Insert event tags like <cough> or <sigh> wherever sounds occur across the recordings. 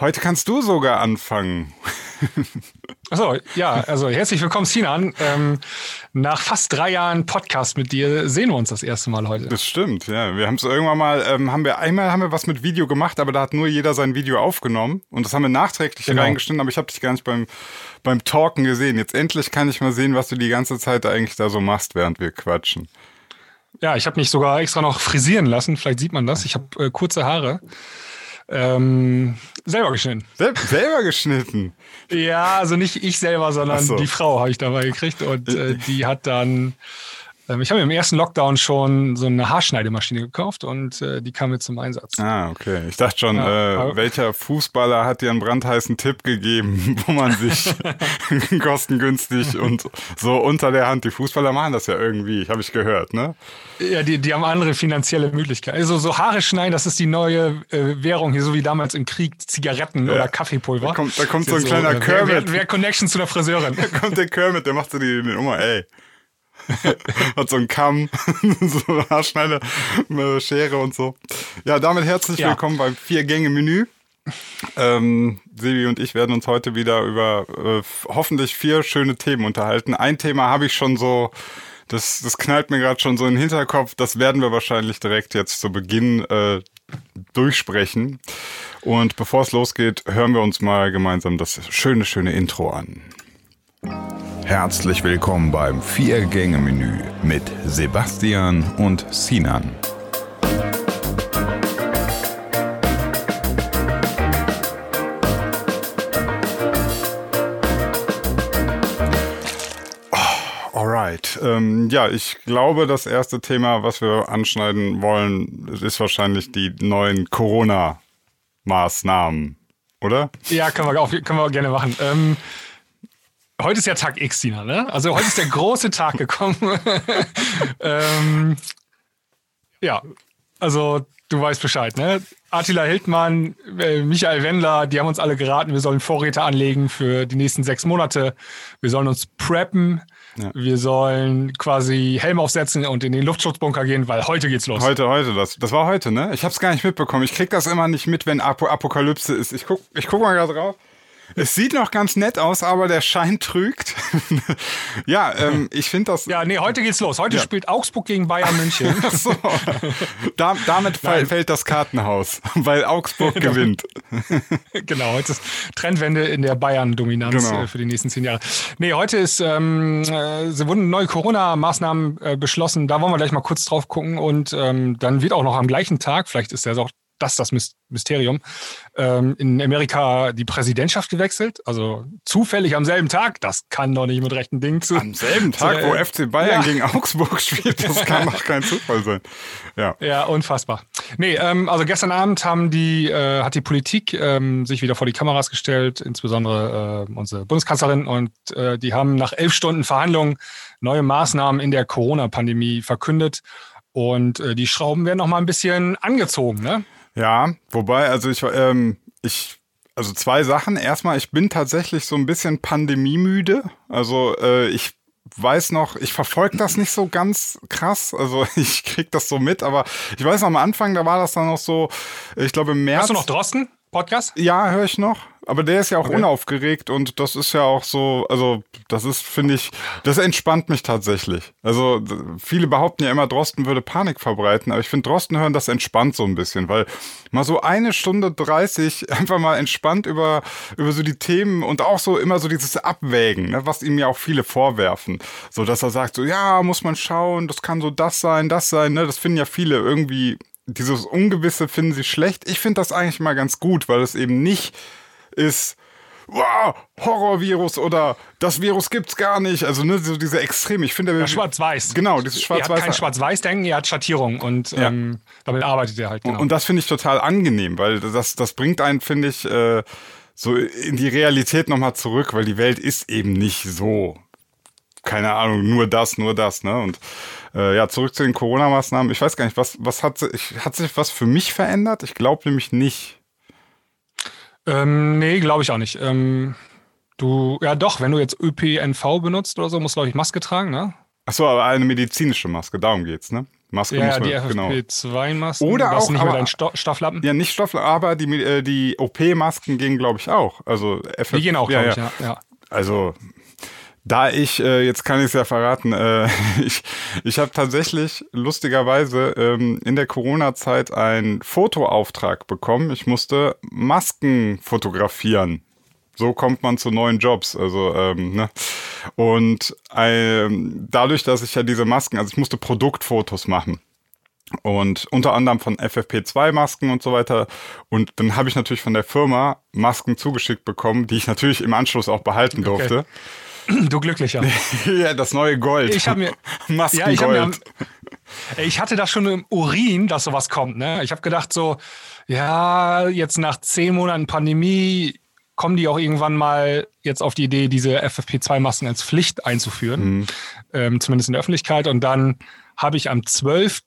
heute kannst du sogar anfangen. Achso, ja, also herzlich willkommen, Sinan. Ähm, nach fast drei Jahren Podcast mit dir sehen wir uns das erste Mal heute. Das stimmt, ja. Wir haben es irgendwann mal, ähm, haben wir einmal haben wir was mit Video gemacht, aber da hat nur jeder sein Video aufgenommen und das haben wir nachträglich genau. reingeschnitten, aber ich habe dich gar nicht beim, beim Talken gesehen. Jetzt endlich kann ich mal sehen, was du die ganze Zeit eigentlich da so machst, während wir quatschen. Ja, ich habe mich sogar extra noch frisieren lassen. Vielleicht sieht man das. Ich habe äh, kurze Haare. Ähm, selber geschnitten. Sel selber geschnitten? Ja, also nicht ich selber, sondern so. die Frau habe ich dabei gekriegt und äh, die hat dann ich habe mir im ersten Lockdown schon so eine Haarschneidemaschine gekauft und äh, die kam mir zum Einsatz. Ah, okay. Ich dachte schon, ja, äh, welcher Fußballer hat dir einen brandheißen Tipp gegeben, <laughs> wo man sich <laughs> kostengünstig und so unter der Hand, die Fußballer machen das ja irgendwie, habe ich gehört, ne? Ja, die, die haben andere finanzielle Möglichkeiten. Also so Haare schneiden, das ist die neue äh, Währung hier, so wie damals im Krieg Zigaretten ja. oder Kaffeepulver. Da kommt, da kommt so ein so, kleiner äh, Kermit. Wer, wer, Connection zu der Friseurin. <laughs> Da kommt der Kermit, der macht so die, die Nummer, ey. <laughs> hat so einen Kamm, <laughs> so eine Haarschneide, eine Schere und so. Ja, damit herzlich ja. willkommen beim Vier-Gänge-Menü. Ähm, Sebi und ich werden uns heute wieder über äh, hoffentlich vier schöne Themen unterhalten. Ein Thema habe ich schon so, das, das knallt mir gerade schon so in den Hinterkopf. Das werden wir wahrscheinlich direkt jetzt zu Beginn äh, durchsprechen. Und bevor es losgeht, hören wir uns mal gemeinsam das schöne, schöne Intro an. Herzlich willkommen beim Vier-Gänge-Menü mit Sebastian und Sinan. Oh, alright. Ähm, ja, ich glaube, das erste Thema, was wir anschneiden wollen, ist wahrscheinlich die neuen Corona-Maßnahmen, oder? Ja, können wir, auch, können wir gerne machen. Ähm, Heute ist ja Tag X, Tina, ne? Also heute ist der große Tag gekommen. <laughs> ähm, ja, also du weißt Bescheid, ne? Attila Hildmann, äh, Michael Wendler, die haben uns alle geraten, wir sollen Vorräte anlegen für die nächsten sechs Monate. Wir sollen uns preppen. Ja. Wir sollen quasi Helm aufsetzen und in den Luftschutzbunker gehen, weil heute geht's los. Heute, heute, das, das war heute, ne? Ich hab's gar nicht mitbekommen. Ich krieg das immer nicht mit, wenn Ap Apokalypse ist. Ich guck, ich guck mal gerade drauf. Es sieht noch ganz nett aus, aber der Schein trügt. <laughs> ja, ähm, ich finde das. Ja, nee, heute geht's los. Heute ja. spielt Augsburg gegen Bayern München. <laughs> so. da, damit <laughs> fall, fällt das Kartenhaus, weil Augsburg genau. gewinnt. genau, heute ist Trendwende in der Bayern-Dominanz genau. Äh, für die nächsten zehn Jahre. Nee, heute ist, ähm, äh, wurden neue Corona-Maßnahmen äh, beschlossen. Da wollen wir gleich mal kurz drauf gucken. Und ähm, dann wird auch noch am gleichen Tag, vielleicht ist der auch das das Mysterium, ähm, in Amerika die Präsidentschaft gewechselt. Also zufällig am selben Tag. Das kann doch nicht mit rechten Dingen zu. Am selben Tag, wo FC Bayern ja. gegen Augsburg spielt, das kann doch kein Zufall sein. Ja, ja unfassbar. Nee, ähm, also gestern Abend haben die, äh, hat die Politik ähm, sich wieder vor die Kameras gestellt, insbesondere äh, unsere Bundeskanzlerin, und äh, die haben nach elf Stunden Verhandlungen neue Maßnahmen in der Corona-Pandemie verkündet. Und äh, die Schrauben werden noch mal ein bisschen angezogen, ne? Ja, wobei, also ich, ähm, ich, also zwei Sachen. Erstmal, ich bin tatsächlich so ein bisschen pandemiemüde. Also äh, ich weiß noch, ich verfolge das nicht so ganz krass. Also <laughs> ich krieg das so mit, aber ich weiß noch, am Anfang, da war das dann noch so, ich glaube im März. Hast du noch Drosten? Podcast? Ja, höre ich noch. Aber der ist ja auch okay. unaufgeregt und das ist ja auch so, also das ist, finde ich, das entspannt mich tatsächlich. Also viele behaupten ja immer, Drosten würde Panik verbreiten, aber ich finde, Drosten hören das entspannt so ein bisschen, weil mal so eine Stunde 30 <laughs> einfach mal entspannt über, über so die Themen und auch so immer so dieses Abwägen, ne, was ihm ja auch viele vorwerfen. So, dass er sagt, so, ja, muss man schauen, das kann so das sein, das sein, ne, das finden ja viele irgendwie dieses Ungewisse finden sie schlecht. Ich finde das eigentlich mal ganz gut, weil es eben nicht ist, wow, Horrorvirus oder das Virus gibt's gar nicht. Also ne, so diese Extreme. Ich finde ja, Schwarz-Weiß. Genau, dieses Schwarz-Weiß. Er hat kein Schwarz-Weiß-Denken, er hat Schattierung und ja. ähm, damit arbeitet er halt. Genau. Und, und das finde ich total angenehm, weil das, das bringt einen, finde ich, äh, so in die Realität nochmal zurück, weil die Welt ist eben nicht so. Keine Ahnung, nur das, nur das, ne? Und äh, ja, zurück zu den Corona-Maßnahmen. Ich weiß gar nicht, was, was hat, hat sich was für mich verändert? Ich glaube nämlich nicht. Ähm, nee, glaube ich auch nicht. Ähm, du, ja doch, wenn du jetzt ÖPNV benutzt oder so, musst du, glaube ich, Maske tragen, ne? Achso, aber eine medizinische Maske, darum geht's, ne? Maske ja, muss man, die genau. FFP2-Masken. Oder auch, nicht aber- Sto Stofflappen. Ja, nicht Stoff, aber die, äh, die OP-Masken gehen, glaube ich, auch. Also FF Die gehen auch, ja, glaube ich, ja. ja. Also, da ich, äh, jetzt kann ich es ja verraten, äh, <laughs> ich, ich habe tatsächlich lustigerweise ähm, in der Corona-Zeit einen Fotoauftrag bekommen. Ich musste Masken fotografieren. So kommt man zu neuen Jobs. Also, ähm, ne? Und ähm, dadurch, dass ich ja diese Masken, also ich musste Produktfotos machen. Und unter anderem von FFP2-Masken und so weiter. Und dann habe ich natürlich von der Firma Masken zugeschickt bekommen, die ich natürlich im Anschluss auch behalten durfte. Du glücklicher. <laughs> ja, das neue Gold. Ich habe mir, <laughs> Maskengold. ja, ich, hab mir ich hatte das schon im Urin, dass sowas kommt. Ne? Ich habe gedacht so, ja, jetzt nach zehn Monaten Pandemie kommen die auch irgendwann mal jetzt auf die Idee, diese FFP2-Masken als Pflicht einzuführen, ähm, zumindest in der Öffentlichkeit. Und dann habe ich am 12.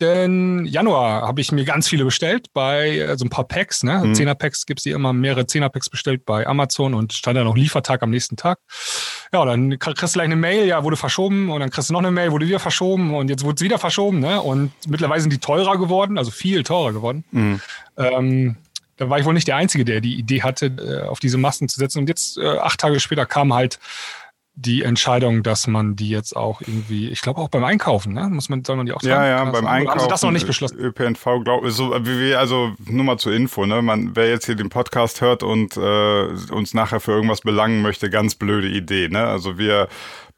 Januar habe ich mir ganz viele bestellt bei äh, so ein paar Packs, ne? 10er Packs gibt's die immer, mehrere 10er Packs bestellt bei Amazon und stand da noch Liefertag am nächsten Tag. Ja, dann kriegst du gleich eine Mail, ja, wurde verschoben und dann kriegst du noch eine Mail, wurde wieder verschoben und jetzt wurde es wieder verschoben, ne? Und mittlerweile sind die teurer geworden, also viel teurer geworden. Ähm, da war ich wohl nicht der Einzige, der die Idee hatte, äh, auf diese Masken zu setzen. Und jetzt, äh, acht Tage später, kam halt die Entscheidung, dass man die jetzt auch irgendwie, ich glaube auch beim Einkaufen, ne? Muss man, soll man die auch Ja, ja, das beim Einkaufen. Haben sie das noch nicht beschlossen? ÖPNV, glaube so, wie wir, also nur mal zur Info, ne? Man, wer jetzt hier den Podcast hört und äh, uns nachher für irgendwas belangen möchte, ganz blöde Idee, ne? Also wir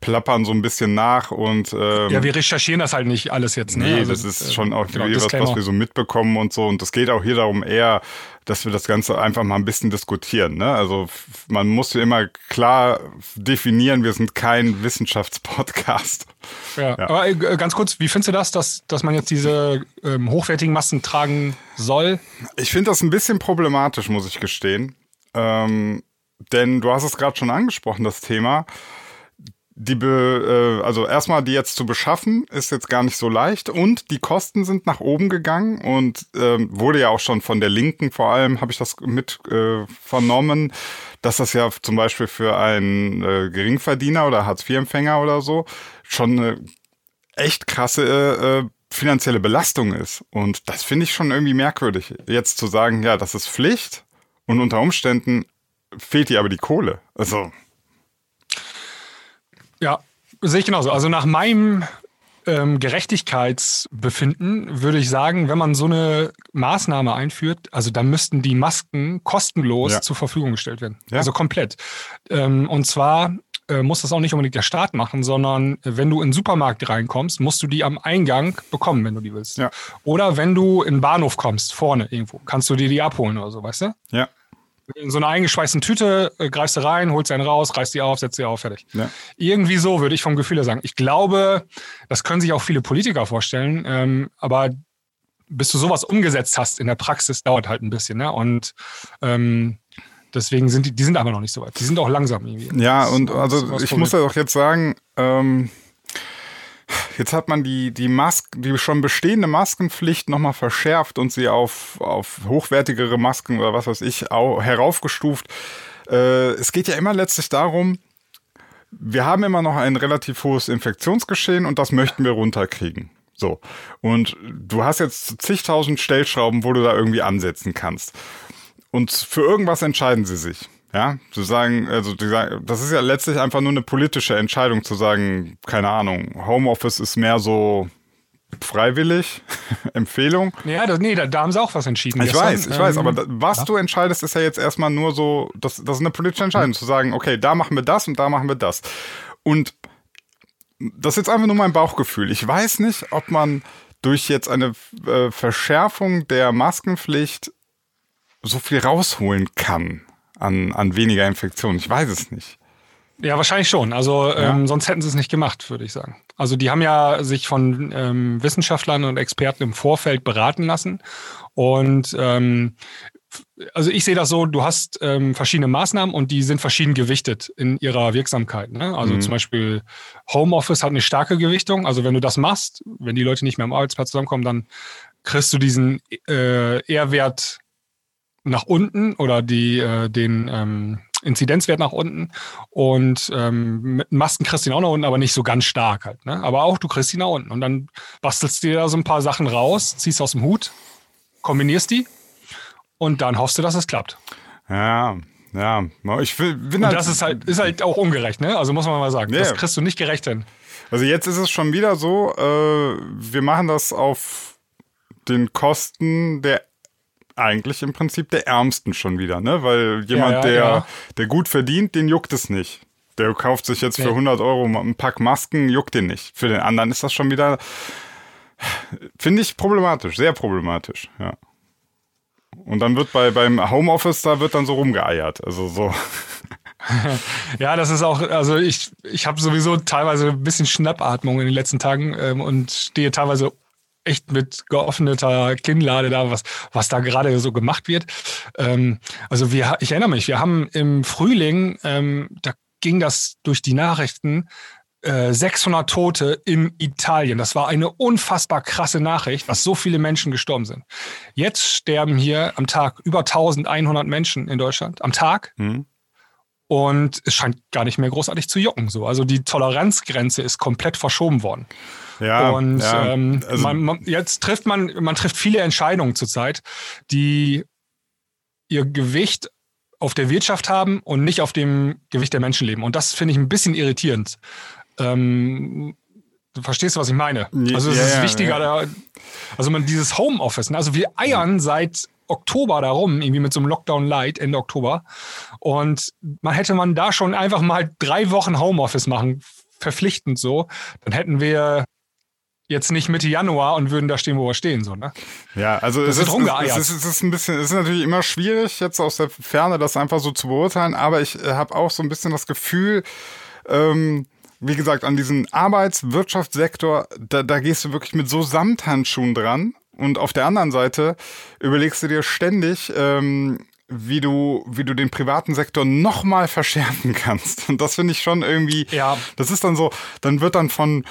plappern so ein bisschen nach und ähm, Ja, wir recherchieren das halt nicht alles jetzt, ne? Nee, Also, das ist äh, schon auch genau, was, was wir so mitbekommen und so. Und es geht auch hier darum eher, dass wir das Ganze einfach mal ein bisschen diskutieren. Ne? Also man muss ja immer klar definieren, wir sind kein Wissenschaftspodcast. <laughs> Ja. Ja. Aber äh, ganz kurz, wie findest du das, dass, dass man jetzt diese ähm, hochwertigen Masken tragen soll? Ich finde das ein bisschen problematisch, muss ich gestehen. Ähm, denn du hast es gerade schon angesprochen, das Thema. Die be, äh, also erstmal die jetzt zu beschaffen, ist jetzt gar nicht so leicht und die Kosten sind nach oben gegangen und ähm, wurde ja auch schon von der Linken vor allem, habe ich das mit äh, vernommen, dass das ja zum Beispiel für einen äh, Geringverdiener oder Hartz-IV-Empfänger oder so schon eine echt krasse äh, finanzielle Belastung ist. Und das finde ich schon irgendwie merkwürdig, jetzt zu sagen, ja, das ist Pflicht und unter Umständen fehlt dir aber die Kohle. Also, Ja, sehe ich genauso. Also nach meinem ähm, Gerechtigkeitsbefinden würde ich sagen, wenn man so eine Maßnahme einführt, also dann müssten die Masken kostenlos Ja. zur Verfügung gestellt werden. Ja. Also komplett. Ähm, und zwar äh, muss das auch nicht unbedingt der Staat machen, sondern wenn du in den Supermarkt reinkommst, musst du die am Eingang bekommen, wenn du die willst. Ja. Oder wenn du in den Bahnhof kommst, vorne irgendwo, kannst du dir die abholen oder so, weißt du? ja, In so einer eingeschweißten Tüte äh, greifst du rein, holst einen raus, reißt die auf, setzt sie auf, fertig. ja. Irgendwie so würde ich vom Gefühl her sagen. Ich glaube, das können sich auch viele Politiker vorstellen, ähm, aber bis du sowas umgesetzt hast in der Praxis, dauert halt ein bisschen. Ne? Und ähm, deswegen sind die, die sind aber noch nicht so weit. Die sind auch langsam irgendwie. Ja, Das und also ich muss ja auch jetzt sagen, ähm, jetzt hat man die, die Masken, die schon bestehende Maskenpflicht nochmal verschärft und sie auf, auf hochwertigere Masken oder was weiß ich au, heraufgestuft. Äh, es geht ja immer letztlich darum, wir haben immer noch ein relativ hohes Infektionsgeschehen und das möchten wir runterkriegen. So. Und du hast jetzt zigtausend Stellschrauben, wo du da irgendwie ansetzen kannst. Und für irgendwas entscheiden sie sich. Ja, zu sagen, also das ist ja letztlich einfach nur eine politische Entscheidung zu sagen, keine Ahnung, Homeoffice ist mehr so freiwillig, <laughs> Empfehlung. Ja, das, nee, da, da haben sie auch was entschieden. Ich gestern. weiß, ich weiß, Ähm, aber da, was du entscheidest, ist ja jetzt erstmal nur so, das, das ist eine politische Entscheidung, zu sagen, okay, da machen wir das und da machen wir das. Und das ist jetzt einfach nur mein Bauchgefühl. Ich weiß nicht, ob man durch jetzt eine äh, Verschärfung der Maskenpflicht so viel rausholen kann an, an weniger Infektionen. Ich weiß es nicht. Ja, wahrscheinlich schon. Also ähm, sonst hätten sie es nicht gemacht, würde ich sagen. Also die haben ja sich von ähm, Wissenschaftlern und Experten im Vorfeld beraten lassen. Und ähm, also ich sehe das so, du hast ähm, verschiedene Maßnahmen und die sind verschieden gewichtet in ihrer Wirksamkeit. Ne? Also Mhm. zum Beispiel Homeoffice hat eine starke Gewichtung. Also wenn du das machst, wenn die Leute nicht mehr am Arbeitsplatz zusammenkommen, dann kriegst du diesen äh, R-Wert nach unten oder die, äh, den, ähm, Inzidenzwert nach unten und ähm, mit Masken kriegst du ihn auch nach unten, aber nicht so ganz stark halt. Ne? Aber auch du kriegst ihn nach unten und dann bastelst du dir da so ein paar Sachen raus, ziehst aus dem Hut, kombinierst die und dann hoffst du, dass es klappt. Ja, ja. Ich will, bin und halt das ist halt, ist halt auch ungerecht, ne? Also muss man mal sagen. Yeah. Das kriegst du nicht gerecht hin. Also jetzt ist es schon wieder so, äh, wir machen das auf den Kosten der eigentlich im Prinzip der Ärmsten schon wieder, ne? Weil jemand, ja, ja, der, ja. der gut verdient, den juckt es nicht. Der kauft sich jetzt für 100 Euro ein Pack Masken, juckt den nicht. Für den anderen ist das schon wieder, finde ich problematisch, sehr problematisch, ja. Und dann wird bei, beim Homeoffice, da wird dann so rumgeeiert, also so. <laughs> ja, das ist auch, also ich, ich habe sowieso teilweise ein bisschen Schnappatmung in den letzten Tagen ähm, und stehe teilweise echt mit geöffneter Kinnlade da, was, was da gerade so gemacht wird. Ähm, also wir, ich erinnere mich, wir haben im Frühling, ähm, da ging das durch die Nachrichten, 600 äh, Tote in Italien. Das war eine unfassbar krasse Nachricht, was so viele Menschen gestorben sind. Jetzt sterben hier am Tag über 1100 Menschen in Deutschland am Tag. Mhm. Und es scheint gar nicht mehr großartig zu jucken. So. Also die Toleranzgrenze ist komplett verschoben worden. Ja, und ja, ähm, also man, man, jetzt trifft man, man trifft viele Entscheidungen zurzeit, die ihr Gewicht auf der Wirtschaft haben und nicht auf dem Gewicht der Menschenleben. Und das finde ich ein bisschen irritierend. Ähm, du verstehst, was ich meine? Also es ja, ist wichtiger, ja. also man dieses Homeoffice, ne? also wir eiern seit Oktober darum, irgendwie mit so einem Lockdown Light Ende Oktober. Und man hätte man da schon einfach mal drei Wochen Homeoffice machen, verpflichtend so, dann hätten wir jetzt nicht Mitte Januar und würden da stehen, wo wir stehen, so, ne? Ja, also es ist, es, ist, es ist ein bisschen, es ist natürlich immer schwierig, jetzt aus der Ferne das einfach so zu beurteilen, aber ich äh, habe auch so ein bisschen das Gefühl, ähm, wie gesagt, an diesen Arbeitswirtschaftssektor, da, da gehst du wirklich mit so Samthandschuhen dran. Und auf der anderen Seite überlegst du dir ständig, ähm, wie du, wie du den privaten Sektor nochmal verschärfen <laughs> kannst. Und das finde ich schon irgendwie, ja. das ist dann so, dann wird dann von,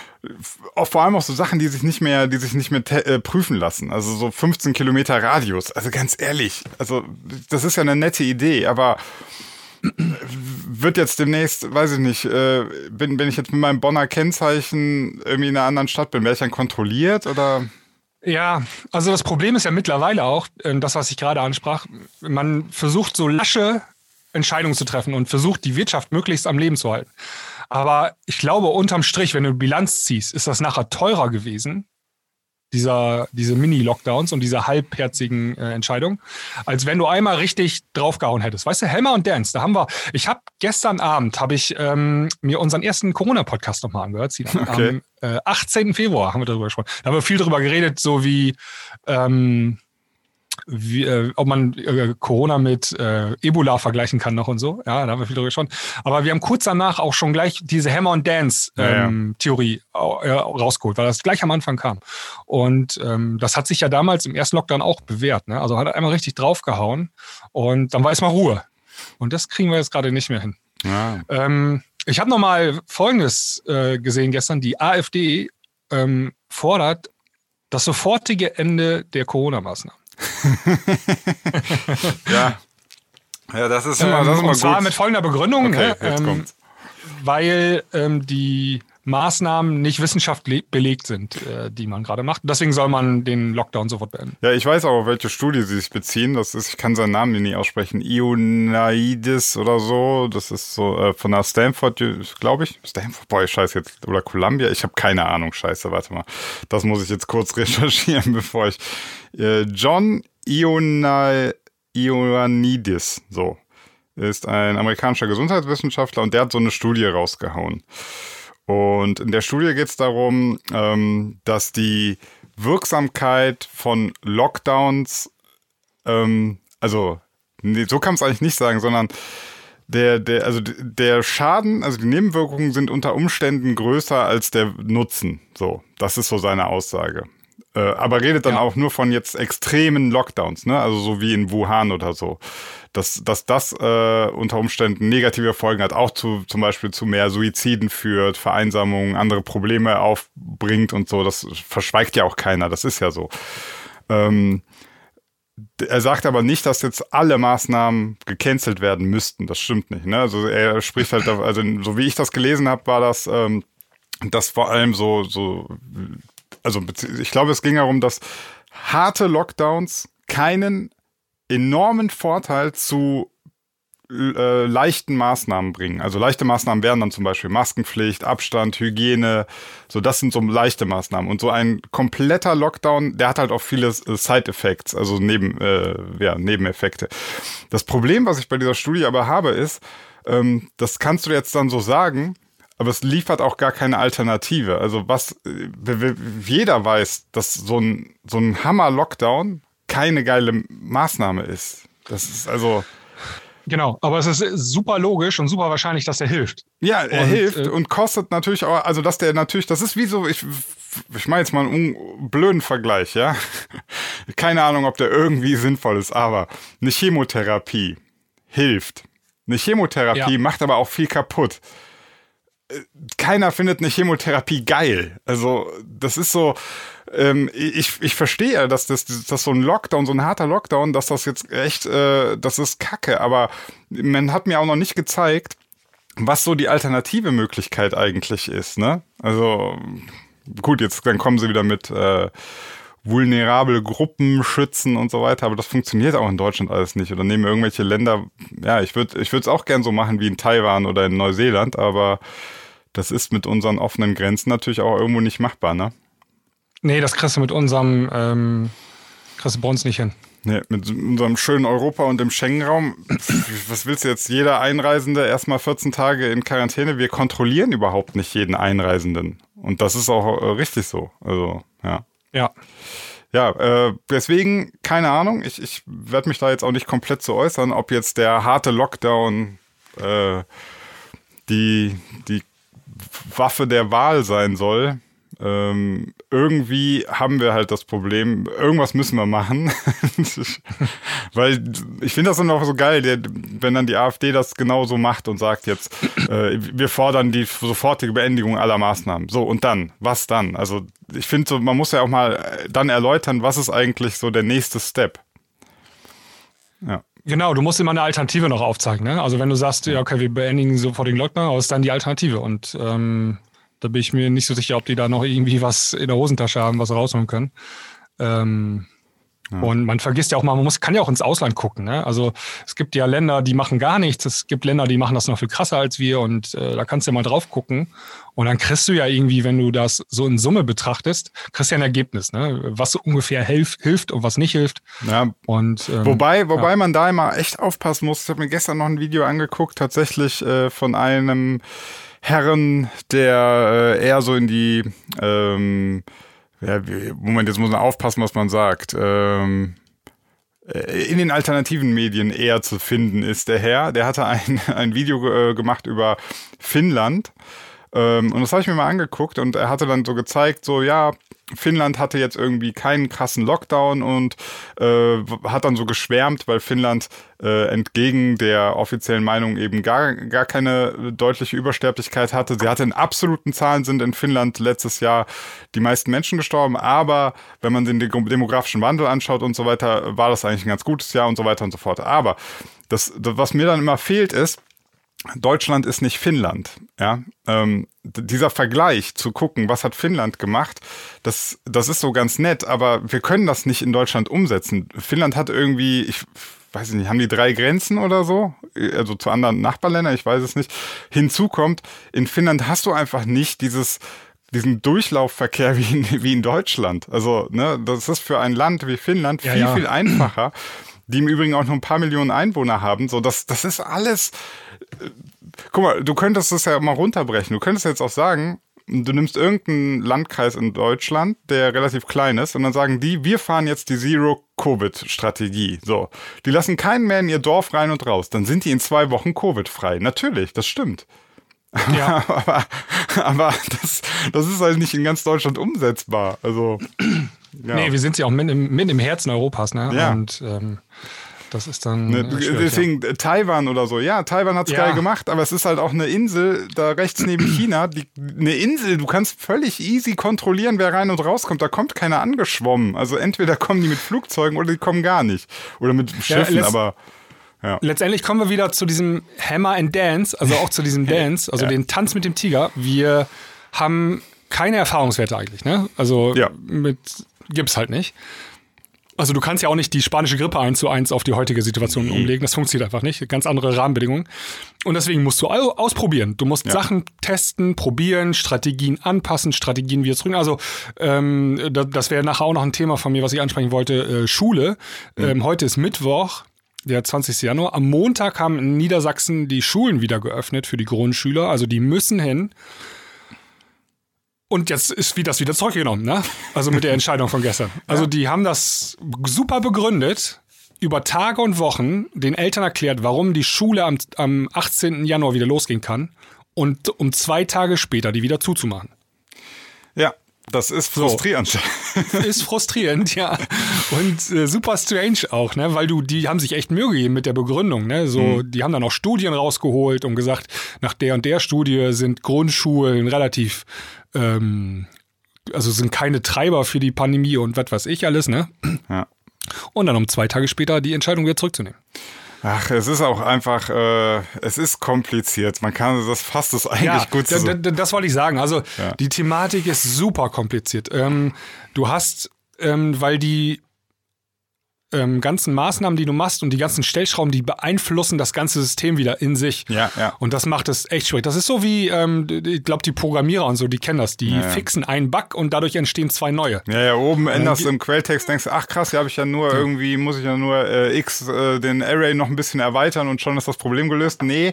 vor allem auch so Sachen, die sich nicht mehr, die sich nicht mehr äh, prüfen lassen. Also so 15 Kilometer Radius. Also ganz ehrlich, also das ist ja eine nette Idee, aber wird jetzt demnächst, weiß ich nicht, äh, bin, wenn ich jetzt mit meinem Bonner Kennzeichen irgendwie in einer anderen Stadt bin, werde ich dann kontrolliert oder? Ja, also das Problem ist ja mittlerweile auch, ähm, das, was ich gerade ansprach, man versucht so lasche Entscheidungen zu treffen und versucht, die Wirtschaft möglichst am Leben zu halten. Aber ich glaube, unterm Strich, wenn du Bilanz ziehst, ist das nachher teurer gewesen, dieser, diese Mini-Lockdowns und diese halbherzigen äh, Entscheidungen, als wenn du einmal richtig draufgehauen hättest. Weißt du, Helmer und Dance, da haben wir, ich habe gestern Abend, habe ich ähm, mir unseren ersten Corona-Podcast nochmal angehört. Okay. Am äh, 18. Februar haben wir darüber gesprochen. Da haben wir viel darüber geredet, so wie ähm, wie, äh, ob man äh, Corona mit äh, Ebola vergleichen kann noch und so. Ja, da haben wir viel drüber gesprochen. Aber wir haben kurz danach auch schon gleich diese Hammer and Dance ähm, ja, Theorie äh, rausgeholt, weil das gleich am Anfang kam. Und ähm, das hat sich ja damals im ersten Lockdown auch bewährt. Ne? Also hat er einmal richtig draufgehauen und dann war erstmal Ruhe. Und das kriegen wir jetzt gerade nicht mehr hin. Ja. Ähm, ich habe noch mal Folgendes äh, gesehen gestern. Die AfD ähm, fordert das sofortige Ende der Corona-Maßnahmen. <laughs> ja. Ja, das ist immer, das ist immer und zwar gut. mit folgender Begründung. Okay, ne? ähm. Weil ähm, die Maßnahmen nicht wissenschaftlich belegt sind, äh, die man gerade macht. Deswegen soll man den Lockdown sofort beenden. Ja, ich weiß auf welche Studie sie sich beziehen. Das ist, ich kann seinen Namen nicht aussprechen, Ioannidis oder so. Das ist so äh, von der Stanford, glaube ich. Stanford, boah, scheiße jetzt. Oder Columbia, ich habe keine Ahnung, scheiße, warte mal. Das muss ich jetzt kurz <laughs> recherchieren, bevor ich. Äh, John Ioannidis, so. Ist ein amerikanischer Gesundheitswissenschaftler und der hat so eine Studie rausgehauen. Und in der Studie geht es darum, ähm, dass die Wirksamkeit von Lockdowns, ähm, also nee, so kann man es eigentlich nicht sagen, sondern der, der, also der Schaden, also die Nebenwirkungen sind unter Umständen größer als der Nutzen. So, das ist so seine Aussage. Äh, aber redet dann ja. auch nur von jetzt extremen Lockdowns, ne? Also so wie in Wuhan oder so. Dass, dass das äh, unter Umständen negative Folgen hat, auch zu zum Beispiel zu mehr Suiziden führt, Vereinsamungen, andere Probleme aufbringt und so. Das verschweigt ja auch keiner, das ist ja so. Ähm, er sagt aber nicht, dass jetzt alle Maßnahmen gecancelt werden müssten. Das stimmt nicht. Ne? Also er spricht halt, also so wie ich das gelesen habe, war das, ähm, das vor allem so, so, also ich glaube, es ging darum, dass harte Lockdowns keinen enormen Vorteil zu äh, leichten Maßnahmen bringen. Also leichte Maßnahmen wären dann zum Beispiel Maskenpflicht, Abstand, Hygiene. So, das sind so leichte Maßnahmen. Und so ein kompletter Lockdown, der hat halt auch viele äh, Side-Effects, also neben, äh, ja, Nebeneffekte. Das Problem, was ich bei dieser Studie aber habe, ist, ähm, das kannst du jetzt dann so sagen, aber es liefert auch gar keine Alternative. Also was äh, jeder weiß, dass so ein, so ein Hammer-Lockdown keine geile Maßnahme ist. Das ist also. Genau, aber es ist super logisch und super wahrscheinlich, dass er hilft. Ja, er und, hilft äh, und kostet natürlich auch, also dass der natürlich, das ist wie so, ich, ich meine jetzt mal einen blöden Vergleich, ja. <laughs> Keine Ahnung, ob der irgendwie sinnvoll ist, aber eine Chemotherapie hilft. Eine Chemotherapie ja. macht aber auch viel kaputt. Keiner findet eine Chemotherapie geil. Also, das ist so, ähm, ich, ich verstehe, dass das, dass so ein Lockdown, so ein harter Lockdown, dass das jetzt echt, äh, das ist Kacke, aber man hat mir auch noch nicht gezeigt, was so die alternative Möglichkeit eigentlich ist, ne? Also, gut, jetzt dann kommen sie wieder mit äh, vulnerable Gruppen schützen und so weiter, aber das funktioniert auch in Deutschland alles nicht. Oder nehmen irgendwelche Länder, ja, ich würde ich würde es auch gern so machen wie in Taiwan oder in Neuseeland, aber das ist mit unseren offenen Grenzen natürlich auch irgendwo nicht machbar, ne? Nee, das kriegst du mit unserem, ähm, kriegst du bei uns nicht hin. Nee, mit unserem schönen Europa und dem Schengen-Raum. Was willst du jetzt? Jeder Einreisende erstmal 14 Tage in Quarantäne. Wir kontrollieren überhaupt nicht jeden Einreisenden. Und das ist auch äh, richtig so. Also, ja. Ja. Ja, äh, deswegen, keine Ahnung. Ich, ich werde mich da jetzt auch nicht komplett zu äußern, ob jetzt der harte Lockdown äh, die, die Waffe der Wahl sein soll ähm, irgendwie haben wir halt das Problem, irgendwas müssen wir machen. <laughs> Weil ich finde das dann auch so geil, der, wenn dann die AfD das genauso macht und sagt jetzt, äh, wir fordern die sofortige Beendigung aller Maßnahmen. So, und dann? Was dann? Also ich finde so, man muss ja auch mal dann erläutern, was ist eigentlich so der nächste Step. Ja. Genau, du musst immer eine Alternative noch aufzeigen. Ne? Also wenn du sagst, ja, okay, wir beendigen sofort den Lockdown, was ist dann die Alternative? Und ähm, da bin ich mir nicht so sicher, ob die da noch irgendwie was in der Hosentasche haben, was rausholen können. Ähm, ja. Und man vergisst ja auch mal, man muss, kann ja auch ins Ausland gucken. Ne? Also es gibt ja Länder, die machen gar nichts. Es gibt Länder, die machen das noch viel krasser als wir. Und äh, da kannst du ja mal drauf gucken. Und dann kriegst du ja irgendwie, wenn du das so in Summe betrachtest, kriegst du ja ein Ergebnis, ne? was so ungefähr hilf, hilft und was nicht hilft. Ja. Und, ähm, wobei wobei ja. man da immer echt aufpassen muss. Ich habe mir gestern noch ein Video angeguckt, tatsächlich äh, von einem Herren, der äh, eher so in die, ähm, ja, Moment, jetzt muss man aufpassen, was man sagt. Ähm, äh, in den alternativen Medien eher zu finden ist der Herr. Der hatte ein, <laughs> ein Video äh, gemacht über Finnland. Ähm, und das habe ich mir mal angeguckt und er hatte dann so gezeigt, so ja, Finnland hatte jetzt irgendwie keinen krassen Lockdown und äh, hat dann so geschwärmt, weil Finnland äh, entgegen der offiziellen Meinung eben gar, gar keine deutliche Übersterblichkeit hatte. Sie hatte in absoluten Zahlen sind in Finnland letztes Jahr die meisten Menschen gestorben, aber wenn man den demografischen Wandel anschaut und so weiter, war das eigentlich ein ganz gutes Jahr und so weiter und so fort. Aber das, das was mir dann immer fehlt, ist, Deutschland ist nicht Finnland. Ja, ähm, dieser Vergleich zu gucken, was hat Finnland gemacht, das, das ist so ganz nett, aber wir können das nicht in Deutschland umsetzen. Finnland hat irgendwie, ich weiß nicht, haben die drei Grenzen oder so? Also zu anderen Nachbarländern, ich weiß es nicht. Hinzu kommt, in Finnland hast du einfach nicht dieses diesen Durchlaufverkehr <laughs> wie in, wie in Deutschland. Also, ne, das ist für ein Land wie Finnland viel, ja, ja. viel einfacher die im Übrigen auch nur ein paar Millionen Einwohner haben. So, das, das ist alles. Guck mal, du könntest das ja mal runterbrechen. Du könntest jetzt auch sagen, du nimmst irgendeinen Landkreis in Deutschland, der relativ klein ist, und dann sagen die, wir fahren jetzt die Zero-Covid-Strategie. So. Die lassen keinen mehr in ihr Dorf rein und raus. Dann sind die in zwei Wochen Covid-frei. Natürlich, das stimmt. Ja. <laughs> aber, aber das, das ist halt nicht in ganz Deutschland umsetzbar. Also. Ja. Nee, wir sind ja auch mitten im, mitten im Herzen Europas, ne? Ja. Und ähm, Das ist dann. Ne, deswegen ja. Äh, Taiwan oder so. Ja, Taiwan hat's ja. geil gemacht, aber es ist halt auch eine Insel da rechts neben <clears throat> China. Die, eine Insel, du kannst völlig easy kontrollieren, wer rein und rauskommt. Da kommt keiner angeschwommen. Also entweder kommen die mit Flugzeugen oder die kommen gar nicht. Oder mit Schiffen, ja, aber. Ja. Letztendlich kommen wir wieder zu diesem Hammer and Dance, also auch zu diesem <laughs> Dance, also ja. den Tanz mit dem Tiger. Wir haben keine Erfahrungswerte eigentlich, ne? Also ja. mit gibt's halt nicht. Also du kannst ja auch nicht die spanische Grippe eins zu eins auf die heutige Situation nee. umlegen. Das funktioniert einfach nicht. Ganz andere Rahmenbedingungen. Und deswegen musst du ausprobieren. Du musst ja. Sachen testen, probieren, Strategien anpassen, Strategien wieder zurück. Also ähm, das wäre nachher auch noch ein Thema von mir, was ich ansprechen wollte. Äh, Schule. Mhm. Ähm, heute ist Mittwoch der 20. Januar. Am Montag haben in Niedersachsen die Schulen wieder geöffnet für die Grundschüler. Also die müssen hin. Und jetzt ist wie das wieder zurückgenommen, ne? Also mit der <laughs> Entscheidung von gestern. Also die haben das super begründet, über Tage und Wochen den Eltern erklärt, warum die Schule am, am 18. Januar wieder losgehen kann und um zwei Tage später die wieder zuzumachen. Ja, das ist frustrierend. So. <laughs> Ist frustrierend, ja. Und äh, super strange auch, ne? Weil du, die haben sich echt Mühe gegeben mit der Begründung, ne? So, mhm. die haben dann auch Studien rausgeholt und gesagt, nach der und der Studie sind Grundschulen relativ, ähm, also sind keine Treiber für die Pandemie und was weiß ich alles, ne? Ja. Und dann um zwei Tage später die Entscheidung wieder zurückzunehmen. Ach, es ist auch einfach, äh, es ist kompliziert. Man kann das fasst es eigentlich ja, gut so. Das wollte ich sagen. Also ja. die Thematik ist super kompliziert. Ähm, du hast, ähm, weil die ähm, ganzen Maßnahmen, die du machst und die ganzen Stellschrauben, die beeinflussen das ganze System wieder in sich. Ja, ja. Und das macht es echt schwierig. Das ist so wie, ähm, ich glaube, die Programmierer und so, die kennen das. Die ja, ja. fixen einen Bug und dadurch entstehen zwei neue. Ja, ja, oben änderst du im Quelltext, denkst du, ach krass, hier habe ich ja nur irgendwie, muss ich ja nur äh, x, äh, den Array noch ein bisschen erweitern und schon ist das Problem gelöst. Nee,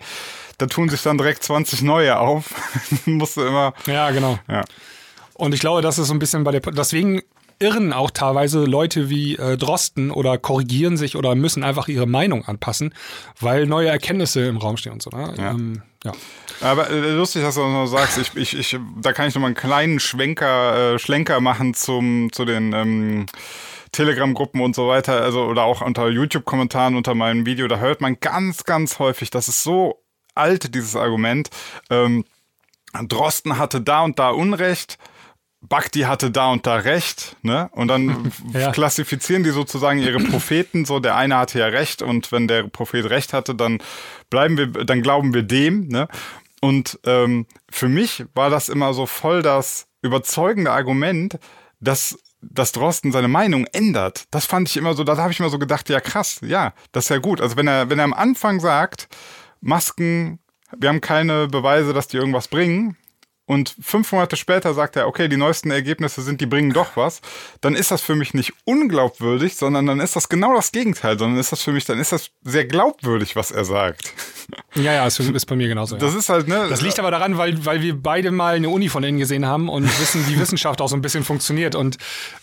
da tun sich dann direkt 20 neue auf. <laughs> musst du immer. Ja, genau. Ja. Und ich glaube, das ist so ein bisschen bei der, deswegen irren auch teilweise Leute wie äh, Drosten oder korrigieren sich oder müssen einfach ihre Meinung anpassen, weil neue Erkenntnisse im Raum stehen und so. Ne? Ja. Ähm, ja. Aber äh, lustig, dass du noch sagst, ich, ich, ich, da kann ich noch mal einen kleinen Schwenker, äh, Schlenker machen zum, zu den ähm, Telegram-Gruppen und so weiter, also oder auch unter YouTube-Kommentaren unter meinem Video, da hört man ganz, ganz häufig, das ist so alt, dieses Argument. Ähm, Drosten hatte da und da Unrecht Bhakti hatte da und da recht, ne? Und dann ja. klassifizieren die sozusagen ihre Propheten, so der eine hatte ja recht und wenn der Prophet recht hatte, dann bleiben wir, dann glauben wir dem, ne? Und ähm, für mich war das immer so voll das überzeugende Argument, dass dass Drosten seine Meinung ändert. Das fand ich immer so, da habe ich immer so gedacht, ja krass, ja, das ist ja gut. Also wenn er, wenn er am Anfang sagt, Masken, wir haben keine Beweise, dass die irgendwas bringen, und fünf Monate später sagt er, okay, die neuesten Ergebnisse sind, die bringen doch was, dann ist das für mich nicht unglaubwürdig, sondern dann ist das genau das Gegenteil, sondern ist das für mich, dann ist das sehr glaubwürdig, was er sagt. <laughs> Ja, ja, das ist bei mir genauso. Das ja. ist halt, ne? Das liegt aber daran, weil, weil wir beide mal eine Uni von innen gesehen haben und wissen, wie <laughs> Wissenschaft auch so ein bisschen funktioniert. Und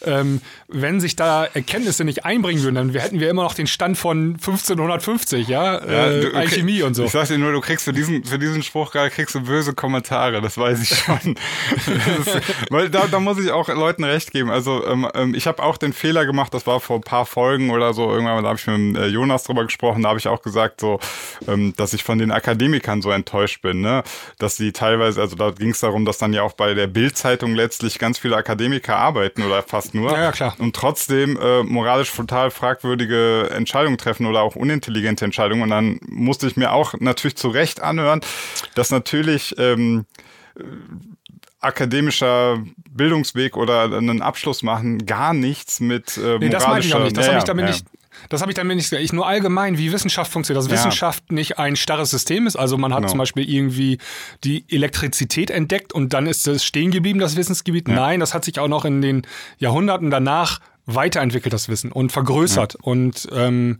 ähm, wenn sich da Erkenntnisse nicht einbringen würden, dann hätten wir immer noch den Stand von 1550, ja, ja äh, Alchemie und so. Ich sag dir nur, du kriegst für diesen, für diesen Spruch gerade kriegst du böse Kommentare, das weiß ich schon. ist, weil da, da muss ich auch Leuten recht geben. Also ähm, ähm ich habe auch den Fehler gemacht, das war vor ein paar Folgen oder so, irgendwann, da habe ich mit äh, Jonas drüber gesprochen, da habe ich auch gesagt, so, ähm, dass ich von den Akademikern so enttäuscht bin, ne? Dass sie teilweise, also da ging es darum, dass dann ja auch bei der Bild-Zeitung letztlich ganz viele Akademiker arbeiten oder fast nur. Ja, ja klar. Und trotzdem äh, moralisch total fragwürdige Entscheidungen treffen oder auch unintelligente Entscheidungen. Und dann musste ich mir auch natürlich zu Recht anhören, dass natürlich ähm, akademischer Bildungsweg oder einen Abschluss machen gar nichts mit äh, nee, das meine ich auch nicht. Das habe ich damit ja. nicht. Das habe ich damit nicht gesagt. Ich nur allgemein, wie Wissenschaft funktioniert. Dass ja. Wissenschaft nicht ein starres System ist. Also man hat no. zum Beispiel irgendwie die Elektrizität entdeckt und dann ist es stehen geblieben, das Wissensgebiet. Nein, das hat sich auch noch in den Jahrhunderten danach weiterentwickelt, das Wissen und vergrößert. Ja. Und ähm,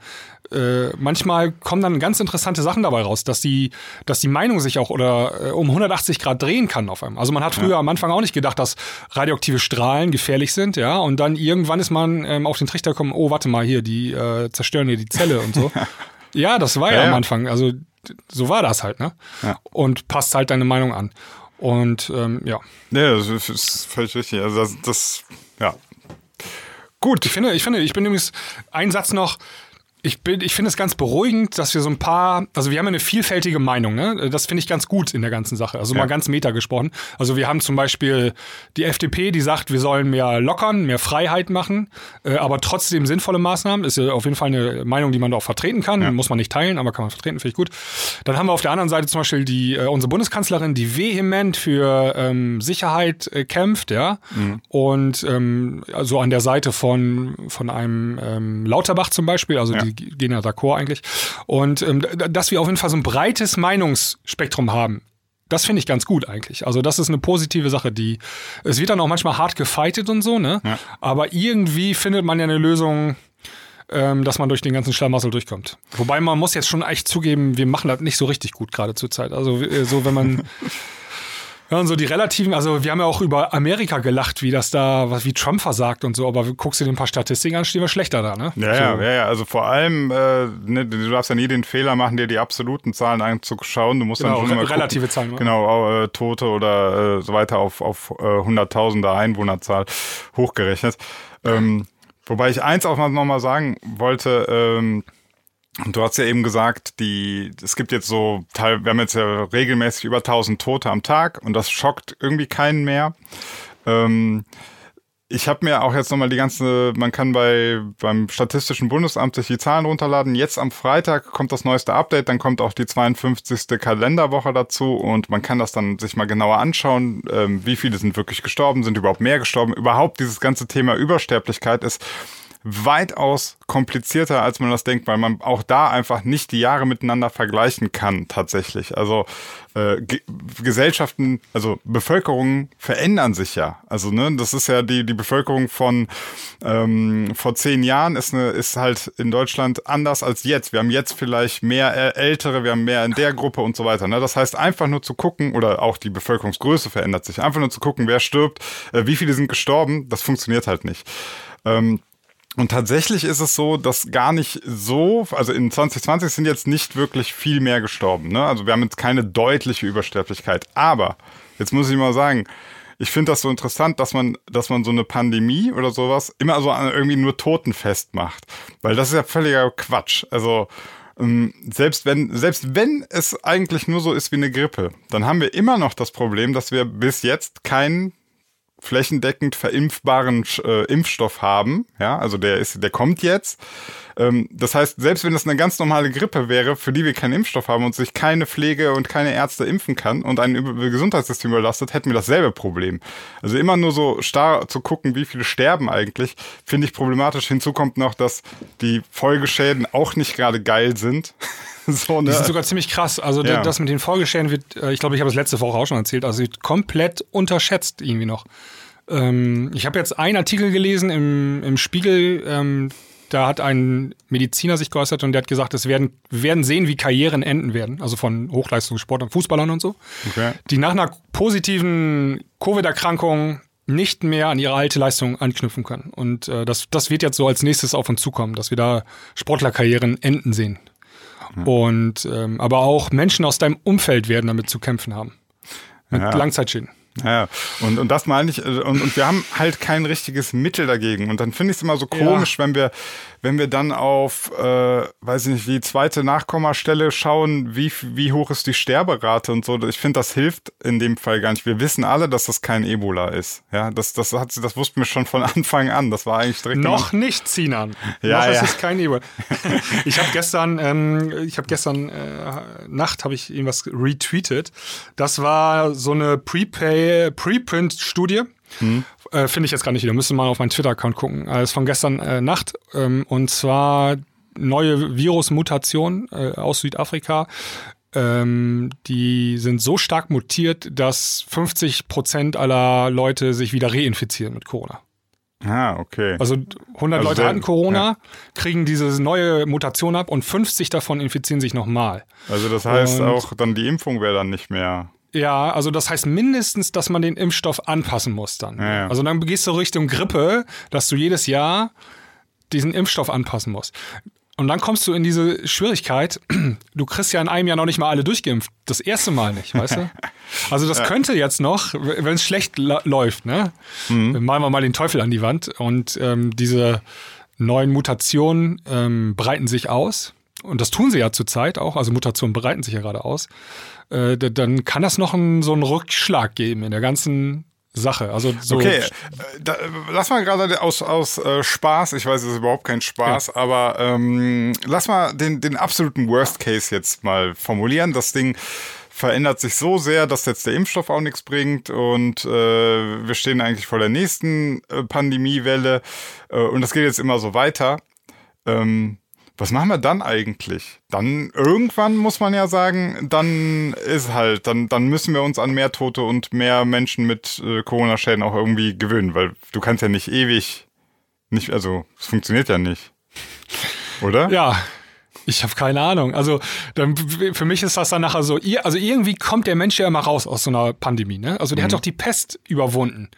äh, manchmal kommen dann ganz interessante Sachen dabei raus, dass die, dass die Meinung sich auch oder äh, um 180 Grad drehen kann auf einmal. Also man hat früher ja. am Anfang auch nicht gedacht, dass radioaktive Strahlen gefährlich sind, ja. Und dann irgendwann ist man ähm, auf den Trichter gekommen, oh, warte mal hier, die äh, zerstören hier die Zelle und so. <laughs> ja, das war ja, ja, am Anfang. Also so war das halt, ne? Und passt halt deine Meinung an. Und ähm, ja. Ja, das ist völlig richtig. Also das, das ja. Gut. Ich finde, ich finde, ich bin übrigens, ein Satz noch, ich, bin, ich finde es ganz beruhigend, dass wir so ein paar, also wir haben eine vielfältige Meinung, ne? Das finde ich ganz gut in der ganzen Sache. Also ja. mal ganz meta gesprochen. Also wir haben zum Beispiel die FDP, die sagt, wir sollen mehr lockern, mehr Freiheit machen, äh, aber trotzdem sinnvolle Maßnahmen. Ist ja auf jeden Fall eine Meinung, die man auch vertreten kann. Ja. Muss man nicht teilen, aber kann man vertreten, finde ich gut. Dann haben wir auf der anderen Seite zum Beispiel die, äh, unsere Bundeskanzlerin, die vehement für ähm, Sicherheit äh, kämpft, ja. Mhm. Und ähm, also an der Seite von, von einem ähm, Lauterbach zum Beispiel, also ja. die gehen ja d'accord eigentlich. Und ähm, dass wir auf jeden Fall so ein breites Meinungsspektrum haben. Das finde ich ganz gut eigentlich. Also das ist eine positive Sache, die es wird dann auch manchmal hart gefightet und so, ne? Ja. Aber irgendwie findet man ja eine Lösung, ähm, dass man durch den ganzen Schlamassel durchkommt. Wobei man muss jetzt schon echt zugeben, wir machen das nicht so richtig gut gerade zur Zeit. Also äh, so wenn man <laughs> Ja, und so die relativen, also wir haben ja auch über Amerika gelacht, wie das da, was wie Trump versagt und so, aber guckst du dir ein paar Statistiken an, stehen wir schlechter da, ne? Ja, so. ja, ja, also vor allem, äh, ne, du darfst ja nie den Fehler machen, dir die absoluten Zahlen anzuschauen. Du musst genau, dann schon re relative Zahlen. Ne? Genau, äh, Tote oder äh, so weiter auf, auf äh, Hunderttausender Einwohnerzahl hochgerechnet. Ähm, wobei ich eins auch noch mal sagen wollte, ähm, und du hast ja eben gesagt, die, es gibt jetzt so, wir haben jetzt ja regelmäßig über 1000 Tote am Tag und das schockt irgendwie keinen mehr. Ähm, ich habe mir auch jetzt nochmal die ganze, man kann bei beim Statistischen Bundesamt sich die Zahlen runterladen. Jetzt am Freitag kommt das neueste Update, dann kommt auch die 52. Kalenderwoche dazu und man kann das dann sich mal genauer anschauen, ähm, wie viele sind wirklich gestorben, sind überhaupt mehr gestorben. Überhaupt dieses ganze Thema Übersterblichkeit ist weitaus komplizierter, als man das denkt, weil man auch da einfach nicht die Jahre miteinander vergleichen kann, tatsächlich. Also äh, Gesellschaften, also Bevölkerungen verändern sich ja. Also, ne, das ist ja die, die Bevölkerung von ähm, vor zehn Jahren ist, eine, ist halt in Deutschland anders als jetzt. Wir haben jetzt vielleicht mehr Ältere, wir haben mehr in der Gruppe und so weiter. Ne? Das heißt, einfach nur zu gucken, oder auch die Bevölkerungsgröße verändert sich, einfach nur zu gucken, wer stirbt, äh, wie viele sind gestorben, das funktioniert halt nicht. Ähm, und tatsächlich ist es so, dass gar nicht so, also in 2020 sind jetzt nicht wirklich viel mehr gestorben. Ne? Also wir haben jetzt keine deutliche Übersterblichkeit. Aber jetzt muss ich mal sagen, ich finde das so interessant, dass man, dass man so eine Pandemie oder sowas immer so irgendwie nur Toten festmacht. Weil das ist ja völliger Quatsch. Also ähm, selbst wenn, selbst wenn es eigentlich nur so ist wie eine Grippe, dann haben wir immer noch das Problem, dass wir bis jetzt keinen flächendeckend verimpfbaren äh, Impfstoff haben. Ja, also der ist, der kommt jetzt. Ähm, das heißt, selbst wenn es eine ganz normale Grippe wäre, für die wir keinen Impfstoff haben und sich keine Pflege und keine Ärzte impfen kann und ein Gesundheitssystem überlastet, hätten wir dasselbe Problem. Also immer nur so starr zu gucken, wie viele sterben eigentlich, finde ich problematisch. Hinzu kommt noch, dass die Folgeschäden auch nicht gerade geil sind. <laughs> so, ne? Die sind sogar ziemlich krass. Also ja. das mit den Folgeschäden wird, äh, ich glaube, ich habe es letzte Woche auch schon erzählt, also wird komplett unterschätzt irgendwie noch. Ähm, ich habe jetzt einen Artikel gelesen im, im Spiegel, ähm, da hat ein Mediziner sich geäußert und der hat gesagt, es werden, werden sehen, wie Karrieren enden werden, also von Hochleistungssportlern, Fußballern und so, okay. die nach einer positiven Covid-Erkrankung nicht mehr an ihre alte Leistung anknüpfen können. Und äh, das, das wird jetzt so als nächstes auf uns zukommen, dass wir da Sportlerkarrieren enden sehen. Und ähm, aber auch Menschen aus deinem Umfeld werden damit zu kämpfen haben. Mit ja. Langzeitschäden. Ja, und, und das meine ich, äh, und, und wir haben halt kein richtiges Mittel dagegen. Und dann finde ich es immer so komisch, ja. wenn wir, wenn wir dann auf, äh, weiß ich nicht, die zweite Nachkommastelle schauen, wie, wie hoch ist die Sterberate und so. Ich finde, das hilft in dem Fall gar nicht. Wir wissen alle, dass das kein Ebola ist. Ja, das, das hat das wussten wir schon von <laughs> Anfang an. Das war eigentlich direkt. Noch nicht, Sinan. Ja, Noch ja. ist es kein Ebola. <laughs> ich habe gestern, ähm, ich habe gestern äh, Nacht habe ich irgendwas retweetet. Das war so eine Prepay, Preprint-Studie. Hm. Äh, Finde ich jetzt gar nicht wieder. Müsste mal auf meinen Twitter-Account gucken. Das ist von gestern äh, Nacht. Ähm, und zwar neue Virusmutationen äh, aus Südafrika. Ähm, die sind so stark mutiert, dass 50 Prozent aller Leute sich wieder reinfizieren mit Corona. Ah, okay. Also 100 also Leute hatten Corona, ja. kriegen diese neue Mutation ab und 50 davon infizieren sich nochmal. Also das heißt und auch dann die Impfung wäre dann nicht mehr ja, also das heißt mindestens, dass man den Impfstoff anpassen muss dann. Ja, ja. Also dann gehst du Richtung Grippe, dass du jedes Jahr diesen Impfstoff anpassen musst. Und dann kommst du in diese Schwierigkeit, <clears throat> du kriegst ja in einem Jahr noch nicht mal alle durchgeimpft. Das erste Mal nicht, weißt du? <laughs> Also das ja. könnte jetzt noch, wenn es schlecht läuft, ne? Mhm. Malen wir mal den Teufel an die Wand und ähm, diese neuen Mutationen ähm, breiten sich aus. Und das tun sie ja zurzeit auch, also Mutationen breiten sich ja gerade aus. Äh, dann kann das noch einen, so einen Rückschlag geben in der ganzen Sache. Also so okay, äh, da, lass mal gerade aus, aus äh, Spaß, ich weiß, es ist überhaupt kein Spaß, ja. aber ähm, lass mal den, den absoluten Worst Case jetzt mal formulieren. Das Ding verändert sich so sehr, dass jetzt der Impfstoff auch nichts bringt und äh, wir stehen eigentlich vor der nächsten äh, Pandemiewelle äh, und das geht jetzt immer so weiter. Ähm, was machen wir dann eigentlich? Dann irgendwann muss man ja sagen, dann ist halt, dann, dann müssen wir uns an mehr Tote und mehr Menschen mit äh, Corona-Schäden auch irgendwie gewöhnen, weil du kannst ja nicht ewig nicht, also es funktioniert ja nicht. Oder? Ja, ich habe keine Ahnung. Also dann, für mich ist das dann nachher so, also irgendwie kommt der Mensch ja immer raus aus so einer Pandemie. Ne? Also der mhm. hat doch die Pest überwunden.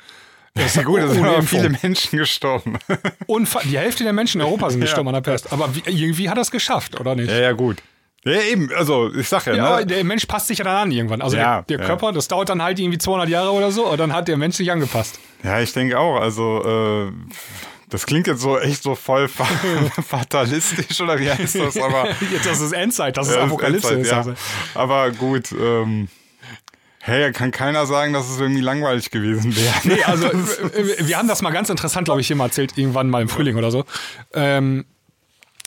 Das ist ja gut, da sind aber viele Menschen gestorben. <laughs> Unfall, die Hälfte der Menschen in Europa sind gestorben ja. an der Pest. Aber wie, irgendwie hat er es geschafft, oder nicht? Ja, ja, gut. Ja, eben, also ich sag ja, ja ne? der Mensch passt sich ja dann an irgendwann. Also ja, der, der ja. Körper, das dauert dann halt irgendwie 200 Jahre oder so, und dann hat der Mensch sich angepasst. Ja, ich denke auch. Also äh, das klingt jetzt so echt so voll <laughs> fatalistisch oder wie heißt das? <laughs> Aber jetzt das ist Endzeit, das ist Apokalypse. Endzeit, ja. Also. Aber gut. Ähm, Hey, kann keiner sagen, dass es irgendwie langweilig gewesen wäre. Nee, <laughs> also wir haben das mal ganz interessant, glaube ich, hier mal erzählt, irgendwann mal im Frühling oder so. Ähm,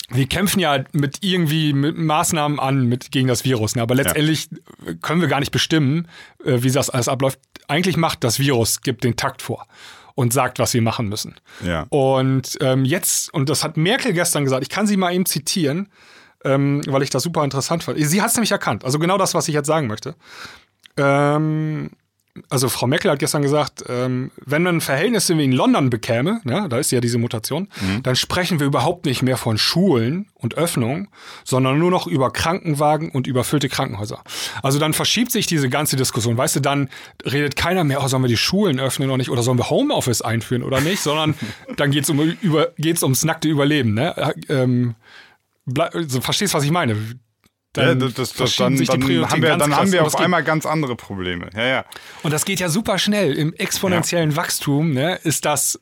wir kämpfen ja mit irgendwie mit Maßnahmen an mit, gegen das Virus, ne? aber letztendlich ja. können wir gar nicht bestimmen, äh, wie das alles abläuft. Eigentlich macht das Virus, gibt den Takt vor und sagt, was wir machen müssen. Ja. Und ähm, jetzt, und das hat Merkel gestern gesagt, ich kann sie mal eben zitieren, ähm, weil ich das super interessant fand. Sie hat es nämlich erkannt, also genau das, was ich jetzt sagen möchte. Ähm, also Frau Merkel hat gestern gesagt, ähm, wenn man Verhältnisse wie in London bekäme, ne, da ist ja diese Mutation, mhm. dann sprechen wir überhaupt nicht mehr von Schulen und Öffnung, sondern nur noch über Krankenwagen und überfüllte Krankenhäuser. Also dann verschiebt sich diese ganze Diskussion. Weißt du, dann redet keiner mehr, oh, sollen wir die Schulen öffnen oder nicht, oder sollen wir Homeoffice einführen oder nicht, sondern <laughs> dann geht's um, über, geht's ums nackte Überleben. Ne? Ähm, so, verstehst, was ich meine? Dann, ja, das, das, dann, sich die dann haben wir, dann haben wir auf einmal ganz andere Probleme. Ja, ja. Und das geht ja super schnell. Im exponentiellen ja. Wachstum ne, ist das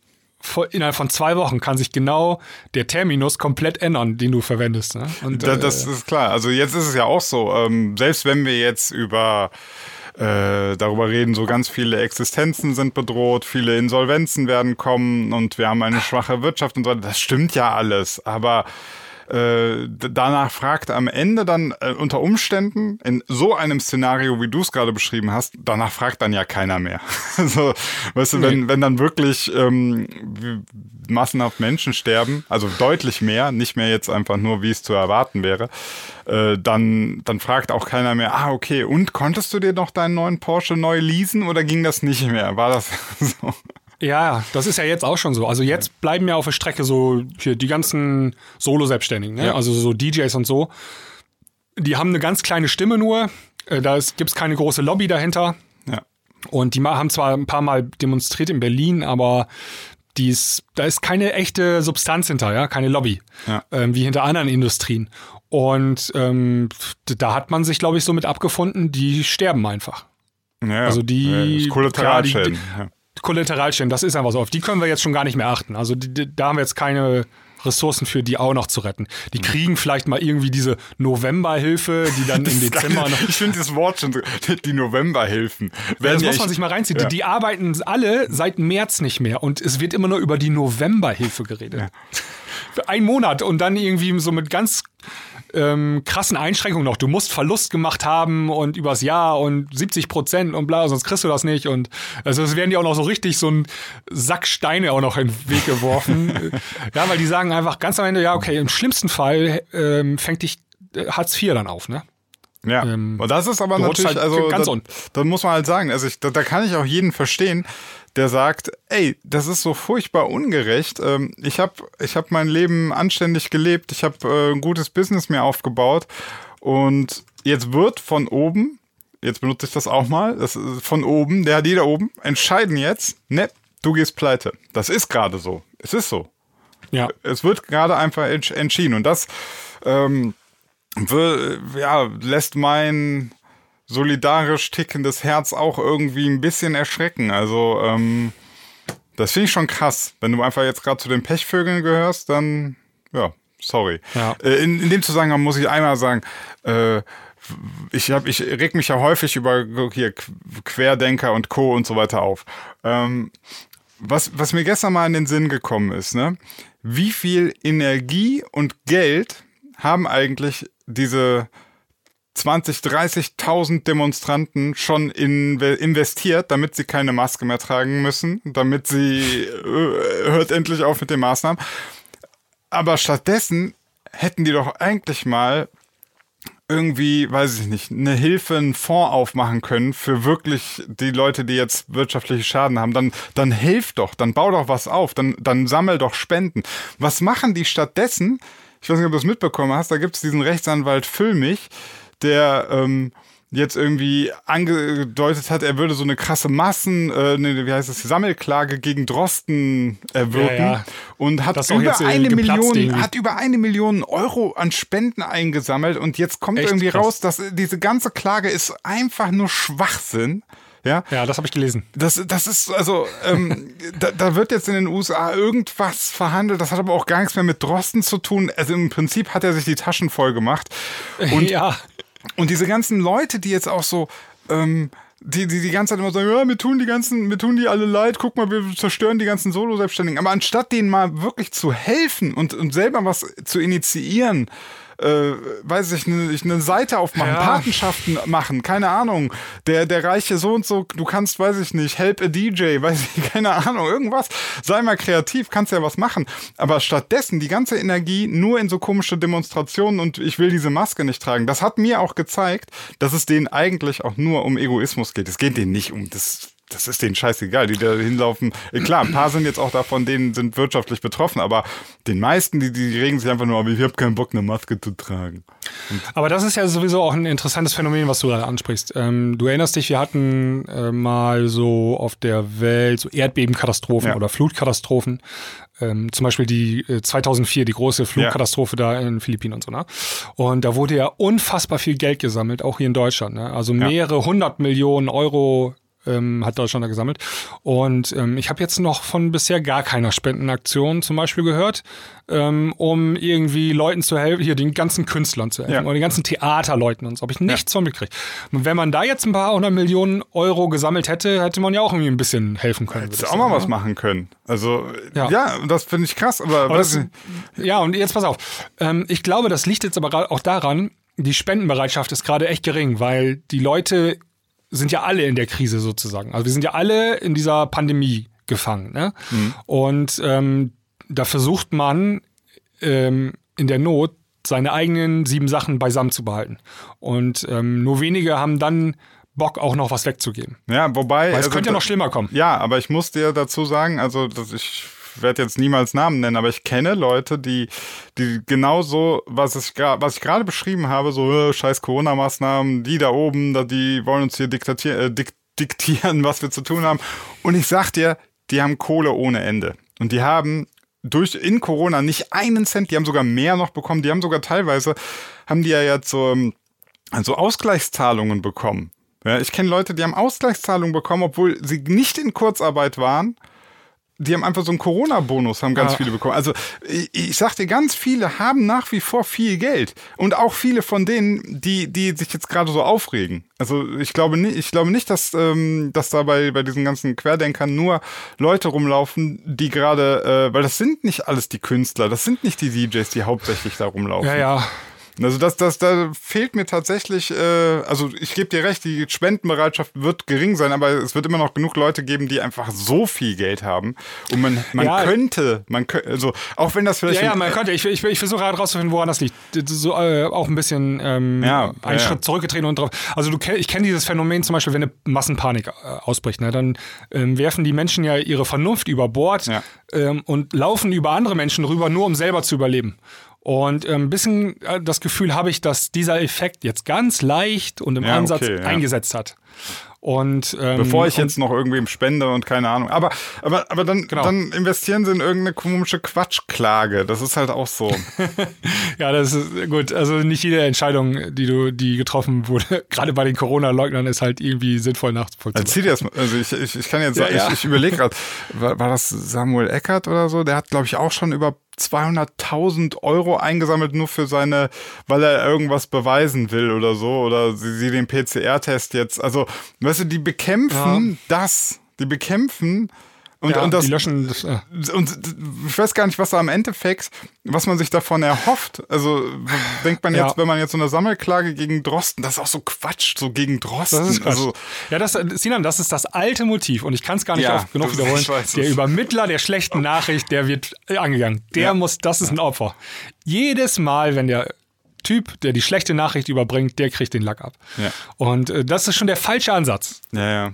innerhalb von zwei Wochen kann sich genau der Terminus komplett ändern, den du verwendest. Ne? Und, das, das äh, ist klar. Also jetzt ist es ja auch so, ähm, selbst wenn wir jetzt über äh, darüber reden, so ganz viele Existenzen sind bedroht, viele Insolvenzen werden kommen und wir haben eine schwache Wirtschaft und so weiter. Das stimmt ja alles, aber äh, danach fragt am Ende dann äh, unter Umständen in so einem Szenario, wie du es gerade beschrieben hast, danach fragt dann ja keiner mehr. <laughs> so, weißt du, wenn, wenn dann wirklich ähm, massenhaft Menschen sterben, also deutlich mehr, nicht mehr jetzt einfach nur, wie es zu erwarten wäre, äh, dann, dann fragt auch keiner mehr, ah, okay, und konntest du dir noch deinen neuen Porsche neu leasen oder ging das nicht mehr? War das <laughs> so? Ja, das ist ja jetzt auch schon so. Also jetzt bleiben ja auf der Strecke so hier die ganzen Solo-Selbstständigen, ne? Ja. also so DJs und so. Die haben eine ganz kleine Stimme nur. Äh, da gibt es keine große Lobby dahinter. Ja. Und die haben zwar ein paar Mal demonstriert in Berlin, aber dies, da ist keine echte Substanz hinter, ja, keine Lobby, ja. ähm, wie hinter anderen Industrien. Und ähm, da hat man sich, glaube ich, so mit abgefunden, die sterben einfach. Ja, also die, ja. Ja, die, Kollateralschäden, das ist einfach so. Auf die können wir jetzt schon gar nicht mehr achten. Also die, die, da haben wir jetzt keine Ressourcen für, die auch noch zu retten. Die kriegen vielleicht mal irgendwie diese Novemberhilfe, die dann im <laughs> Dezember noch. Ich finde das Wort schon so, die Novemberhilfen. Ja, das muss man sich mal reinziehen. Ja. Die, die, arbeiten alle seit März nicht mehr und es wird immer nur über die Novemberhilfe geredet. Ja. Ein Monat und dann irgendwie so mit ganz ähm, krassen Einschränkungen noch. Du musst Verlust gemacht haben und übers Jahr und 70 Prozent und bla, sonst kriegst du das nicht. Und also es werden dir auch noch so richtig so ein Sack Steine auch noch in den Weg geworfen. <laughs> ja, weil die sagen einfach ganz am Ende, ja, okay, im schlimmsten Fall ähm, fängt dich äh, Hartz IV dann auf, ne? Ja, ähm, und das ist aber natürlich, halt also, ganz da, da muss man halt sagen, also ich, da, da kann ich auch jeden verstehen, der sagt, ey, das ist so furchtbar ungerecht. Ähm, ich habe ich hab mein Leben anständig gelebt, ich habe äh, ein gutes Business mir aufgebaut und jetzt wird von oben, jetzt benutze ich das auch mal, das ist von oben, der die da oben, entscheiden jetzt, ne, du gehst pleite. Das ist gerade so. Es ist so. Ja. Es wird gerade einfach entschieden und das ähm, ja, lässt mein solidarisch tickendes Herz auch irgendwie ein bisschen erschrecken. Also, ähm, Das finde ich schon krass. Wenn du einfach jetzt gerade zu den Pechvögeln gehörst, dann, ja, sorry. Ja. Äh, in, in dem Zusammenhang muss ich einmal sagen, äh, ich, hab, ich reg mich ja häufig über hier Querdenker und Co. und so weiter auf. Ähm, was, was mir gestern mal in den Sinn gekommen ist, ne? Wie viel Energie und Geld haben eigentlich diese 20, 30.000 Demonstranten schon in, investiert, damit sie keine Maske mehr tragen müssen, damit sie äh, hört endlich auf mit den Maßnahmen. Aber stattdessen hätten die doch eigentlich mal irgendwie, weiß ich nicht, eine Hilfe, einen Fonds aufmachen können für wirklich die Leute, die jetzt wirtschaftliche Schaden haben, dann, dann hilf doch, dann bau doch was auf, dann, dann sammel doch Spenden. Was machen die stattdessen? Ich weiß nicht, ob du es mitbekommen hast, da gibt es diesen Rechtsanwalt Füllmich, der ähm, jetzt irgendwie angedeutet hat, er würde so eine krasse Massen, äh, ne, wie heißt es, Sammelklage gegen Drosten erwirken Ja, ja. und hat Das über äh, eine Million, irgendwie. hat über eine Million Euro an Spenden eingesammelt und jetzt kommt Echt irgendwie krass. raus, dass diese ganze Klage ist einfach nur Schwachsinn. Ja, Ja, das habe ich gelesen. das, das ist, also, ähm, <laughs> da, da wird jetzt in den USA irgendwas verhandelt, das hat aber auch gar nichts mehr mit Drosten zu tun. Also im Prinzip hat er sich die Taschen voll gemacht. <laughs> Und ja, und diese ganzen Leute, die jetzt auch so, ähm, die, die die ganze Zeit immer sagen, ja, mir tun die ganzen, mir tun die alle leid, guck mal, wir zerstören die ganzen Solo-Selbstständigen. Aber anstatt denen mal wirklich zu helfen und, und selber was zu initiieren, äh, weiß ich, eine ne Seite aufmachen, Ja. Patenschaften machen, keine Ahnung. Der, der reiche so und so, du kannst, weiß ich nicht, help a DJ, <laughs> weiß ich, keine Ahnung, irgendwas. Sei mal kreativ, kannst ja was machen. Aber stattdessen die ganze Energie nur in so komische Demonstrationen und ich will diese Maske nicht tragen. Das hat mir auch gezeigt, dass es denen eigentlich auch nur um Egoismus geht. Es geht denen nicht um das. Das ist denen scheißegal, die da hinlaufen. Äh, Klar, ein paar sind jetzt auch davon, denen sind wirtschaftlich betroffen, aber den meisten, die, die regen sich einfach nur, aber ich habe keinen Bock, eine Maske zu tragen. aber das ist ja sowieso auch ein interessantes Phänomen, was du gerade ansprichst. Ähm, du erinnerst dich, wir hatten äh, mal so auf der Welt so Erdbebenkatastrophen Ja. oder Flutkatastrophen. Ähm, zum Beispiel die äh, 2004, die große Flutkatastrophe da in den Philippinen und so. Ne? Und da wurde ja unfassbar viel Geld gesammelt, auch hier in Deutschland. Ne? Also mehrere hundert Millionen Euro ähm, hat Deutschland da gesammelt. Und ähm, ich habe jetzt noch von bisher gar keiner Spendenaktion zum Beispiel gehört, ähm, um irgendwie Leuten zu helfen, hier den ganzen Künstlern zu helfen Ja. oder den ganzen Theaterleuten und so. Habe ich nichts von mitgekriegt. Und wenn man da jetzt ein paar hundert Millionen Euro gesammelt hätte, hätte man ja auch irgendwie ein bisschen helfen können. Hättest auch mal was ne? machen können. Also, ja, Ja. das finde ich krass, aber, Aber das, ja, und jetzt pass auf. Ähm, ich glaube, das liegt jetzt aber auch daran, die Spendenbereitschaft ist gerade echt gering, weil die Leute sind ja alle in der Krise sozusagen. Also wir sind ja alle in dieser Pandemie gefangen. Ne? Und ähm, da versucht man ähm, in der Not seine eigenen sieben Sachen beisammen zu behalten. Und ähm, nur wenige haben dann Bock, auch noch was wegzugeben. ja, wobei. Weil es also, könnte ja noch schlimmer kommen. Ja, aber ich muss dir dazu sagen, also dass ich werde jetzt niemals Namen nennen, aber ich kenne Leute, die, die genauso, was ich, was ich gerade beschrieben habe, so äh, scheiß Corona-Maßnahmen, die da oben, da, die wollen uns hier äh, dik diktieren, <laughs> was wir zu tun haben. Und ich sag dir, die haben Kohle ohne Ende. Und die haben durch in Corona nicht einen Cent, die haben sogar mehr noch bekommen, die haben sogar teilweise, haben die ja jetzt so, ähm, also Ausgleichszahlungen bekommen. Ja, ich kenne Leute, die haben Ausgleichszahlungen bekommen, obwohl sie nicht in Kurzarbeit waren. Die haben einfach so einen Corona-Bonus, haben ganz Ja. viele bekommen. Also ich, ich sag dir, ganz viele haben nach wie vor viel Geld. Und auch viele von denen, die, die sich jetzt gerade so aufregen. Also ich glaube nicht, ich glaube nicht, dass, ähm, dass da bei, bei diesen ganzen Querdenkern nur Leute rumlaufen, die gerade, äh, weil das sind nicht alles die Künstler, das sind nicht die DJs, die hauptsächlich da rumlaufen. Ja, ja. Also das, das, da fehlt mir tatsächlich, äh, also ich gebe dir recht, die Spendenbereitschaft wird gering sein, aber es wird immer noch genug Leute geben, die einfach so viel Geld haben. Und man, man Ja. könnte, man könnte, also auch wenn das vielleicht. Ja, ja, man könnte. Ich, ich, ich versuche gerade rauszufinden, woran das liegt. So, äh, auch ein bisschen ähm, Ja, einen ja, Schritt zurückgetreten und drauf. Also du, ich kenne dieses Phänomen zum Beispiel, wenn eine Massenpanik äh, ausbricht, ne, dann ähm, werfen die Menschen ja ihre Vernunft über Bord ähm, und laufen über andere Menschen rüber, nur um selber zu überleben. Und ein ähm, bisschen äh, das Gefühl habe ich, dass dieser Effekt jetzt ganz leicht und im ja, Ansatz okay, ja. eingesetzt hat. Und, ähm, Bevor ich jetzt noch irgendwem spende und keine Ahnung. Aber, aber, aber dann, genau. dann investieren sie in irgendeine komische Quatschklage. Das ist halt auch so. <laughs> ja, das ist gut. Also nicht jede Entscheidung, die du, die getroffen wurde, <laughs> gerade bei den Corona-Leugnern, ist halt irgendwie sinnvoll nachzuvollziehen. Also, das, also ich, ich, ich kann jetzt sagen, ja, ja. ich, ich überlege gerade, war, war das Samuel Eckert oder so? Der hat, glaube ich, auch schon über 200.000 Euro eingesammelt nur für seine, weil er irgendwas beweisen will oder so oder sie, sie den PCR-Test jetzt. Also, weißt du, die bekämpfen ja. das. Die bekämpfen und, ja, und das, die löschen das, äh. Und ich weiß gar nicht, was da am Endeffekt, was man sich davon erhofft. Also denkt man jetzt, ja. wenn man jetzt so eine Sammelklage gegen Drosten, das ist auch so Quatsch, so gegen Drosten. Das ist Quatsch. Also, ja, das, Sinan, das ist das alte Motiv und ich kann es gar nicht ja, oft genug wiederholen. <laughs> Der Übermittler der schlechten <laughs> Nachricht, der wird angegangen. Der muss, das ist ein Opfer. Jedes Mal, wenn der Typ, der die schlechte Nachricht überbringt, der kriegt den Lack ab. Ja. Und äh, das ist schon der falsche Ansatz. Ja, ja.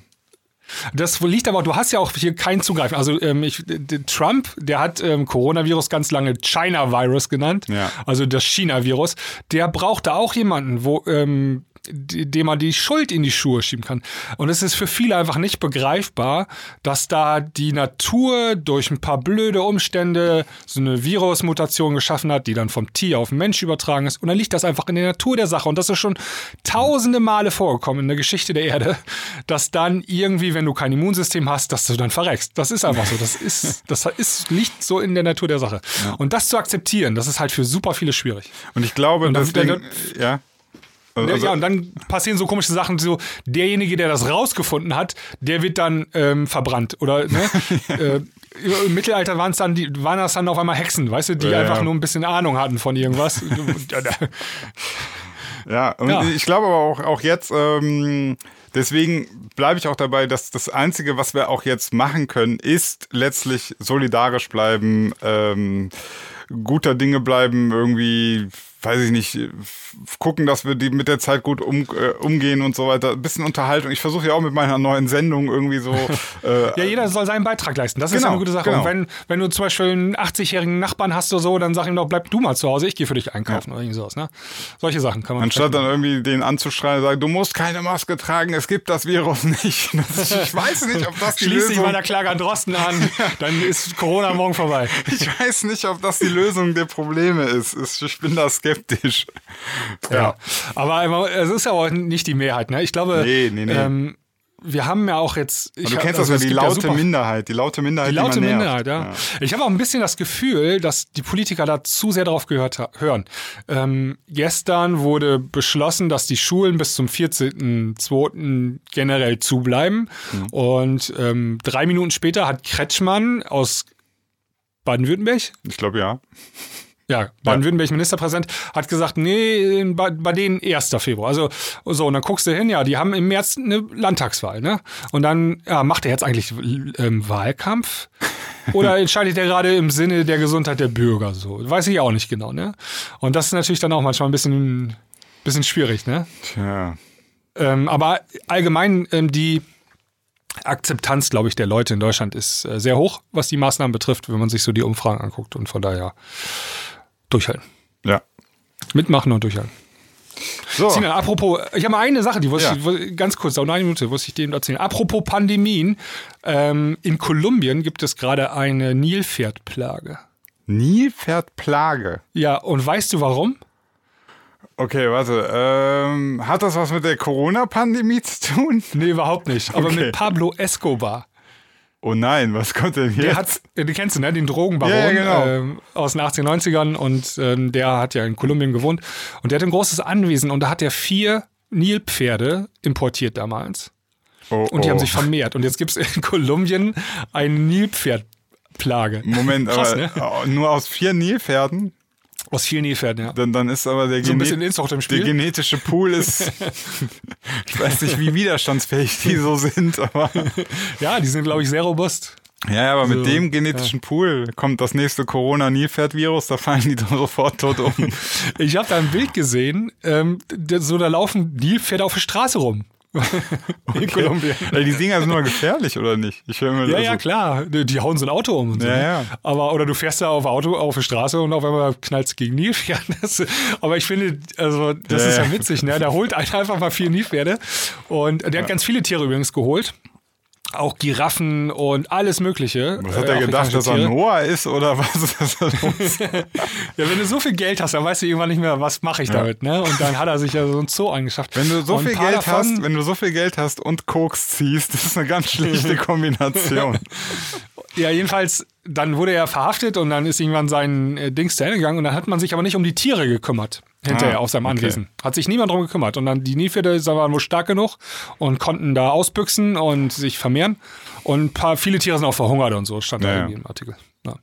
Das liegt aber, du hast ja auch hier keinen Zugriff. Also ähm, ich, Trump, der hat ähm, Coronavirus ganz lange China-Virus genannt, ja. also das China-Virus. Der brauchte auch jemanden, wo ähm, dem man die Schuld in die Schuhe schieben kann. Und es ist für viele einfach nicht begreifbar, dass da die Natur durch ein paar blöde Umstände so eine Virusmutation geschaffen hat, die dann vom Tier auf den Mensch übertragen ist. Und dann liegt das einfach in der Natur der Sache. Und das ist schon tausende Male vorgekommen in der Geschichte der Erde, dass dann irgendwie, wenn du kein Immunsystem hast, dass du dann verreckst. Das ist einfach so. Das ist, das ist, liegt so in der Natur der Sache. Ja. Und das zu akzeptieren, das ist halt für super viele schwierig. Und ich glaube, und deswegen, ja. Also, ja, und dann passieren so komische Sachen, so derjenige, der das rausgefunden hat, der wird dann ähm, verbrannt. Oder ne? <laughs> äh, im Mittelalter waren es dann, die, waren das dann auf einmal Hexen, weißt du, die ja, einfach ja. nur ein bisschen Ahnung hatten von irgendwas. <laughs> <laughs> ja, und ja. ich glaube aber auch, auch jetzt, ähm, deswegen bleibe ich auch dabei, dass das Einzige, was wir auch jetzt machen können, ist letztlich solidarisch bleiben, ähm, guter Dinge bleiben, irgendwie weiß ich nicht, gucken, dass wir die mit der Zeit gut um, äh, umgehen und so weiter. Ein bisschen Unterhaltung. Ich versuche ja auch mit meiner neuen Sendung irgendwie so. <laughs> Äh, ja, jeder soll seinen Beitrag leisten. Das genau, ist eine gute Sache. Genau. Und wenn, wenn du zum Beispiel einen 80-jährigen Nachbarn hast oder so, dann sag ihm doch, bleib du mal zu Hause, ich gehe für dich einkaufen ja. oder irgendwie sowas. Ne? Solche Sachen kann man. Anstatt dann irgendwie den anzuschreien und sagen, du musst keine Maske tragen, es gibt das Virus <laughs> nicht. ich weiß nicht, ob das die Schließ Lösung... dich meiner Klage an Drosten an, <laughs> dann ist Corona morgen vorbei. ich weiß nicht, ob das die Lösung der Probleme ist. Ich bin da skeptisch. Ja. ja. Aber es ist ja auch nicht die Mehrheit, ne? Ich glaube, nee, nee, nee. Ähm, wir haben ja auch jetzt. Du kennst hab, also das ja, die laute ja Minderheit, die laute Minderheit. Die laute die Minderheit, ja. ja. Ich habe auch ein bisschen das Gefühl, dass die Politiker da zu sehr drauf gehört hören. Ähm, gestern wurde beschlossen, dass die Schulen bis zum 14.02. generell zubleiben. Mhm. Und ähm, drei Minuten später hat Kretschmann aus Baden-Württemberg. Ich glaube ja. Ja, Baden-Württemberg Ministerpräsident hat gesagt, nee, bei, bei denen 1. Februar. Also so, und dann guckst du hin, ja, die haben im März eine Landtagswahl, ne? Und dann, ja, macht er jetzt eigentlich ähm, Wahlkampf? Oder <laughs> entscheidet er gerade im Sinne der Gesundheit der Bürger so? Weiß ich auch nicht genau, ne? Und das ist natürlich dann auch manchmal ein bisschen, bisschen schwierig, ne? Tja. Ähm, aber allgemein ähm, die Akzeptanz, glaube ich, der Leute in Deutschland ist äh, sehr hoch, was die Maßnahmen betrifft, wenn man sich so die Umfragen anguckt. Und von daher durchhalten. Ja. Mitmachen und durchhalten. So. Sina, apropos, ich habe eine Sache, die wusste ja. ich, ganz kurz, auch eine Minute, muss ich dir erzählen. Apropos Pandemien, ähm, in Kolumbien gibt es gerade eine Nilpferdplage. Nilpferdplage? Ja, und weißt du warum? Okay, warte. Ähm, hat das was mit der Corona-Pandemie zu tun? <laughs> Nee, überhaupt nicht. Aber okay. mit Pablo Escobar. Oh nein, was kommt denn? Der hat, den kennst du, ne? Den Drogenbaron ja, genau. ähm, aus den 1890ern und ähm, der hat ja in Kolumbien gewohnt und der hat ein großes Anwesen und da hat er vier Nilpferde importiert damals. Oh, und die oh. haben sich vermehrt und jetzt gibt es in Kolumbien eine Nilpferdplage. Moment, Krass, aber ne? Oh, nur aus vier Nilpferden? Aus vielen Nilpferden, ja. Dann, dann ist aber der, so der genetische Pool ist. <laughs> ich weiß nicht, wie widerstandsfähig die so sind, aber. ja, die sind, glaube ich, sehr robust. Ja, aber also, mit dem genetischen ja. Pool kommt das nächste Corona-Nilpferd-Virus, da fallen die <laughs> dann sofort tot um. ich habe da ein Bild gesehen, ähm, so da laufen Nilpferde auf der Straße rum. <laughs> in Kolumbien. Ey, die Dinger sind nur gefährlich, oder nicht? Ich höre mir Ja, also, ja, klar. Die, die hauen so ein Auto um. So, Ja, ne? ja. Aber, oder du fährst da auf Auto auf der Straße und auf einmal knallst gegen Nilpferde. <laughs> Aber ich finde, also, das Ja, ist ja ja. witzig, ne? Da holt einer einfach mal vier Nilpferde. Und der hat ganz viele Tiere übrigens geholt. Auch Giraffen und alles Mögliche. Was hat Äh, er gedacht, afrikanische dass er Tiere. Noah ist oder was ist das da los? Ja, wenn du so viel Geld hast, dann weißt du irgendwann nicht mehr, was mache ich damit, ne? Und dann hat er sich ja so ein Zoo angeschafft. Wenn du so Und ein viel Geld davon- hast, wenn du so viel Geld hast und Koks ziehst, <laughs> das ist eine ganz schlechte <laughs> Kombination. Ja, jedenfalls, dann wurde er verhaftet und dann ist irgendwann sein äh, Dings zu Ende gegangen und dann hat man sich aber nicht um die Tiere gekümmert. Hinterher Ah, auf seinem okay. Anwesen. Hat sich niemand drum gekümmert. Und dann die Nilpferde waren wohl stark genug und konnten da ausbüchsen und sich vermehren. Und ein paar, viele Tiere sind auch verhungert und so, stand Ja, da irgendwie im Artikel. Ja.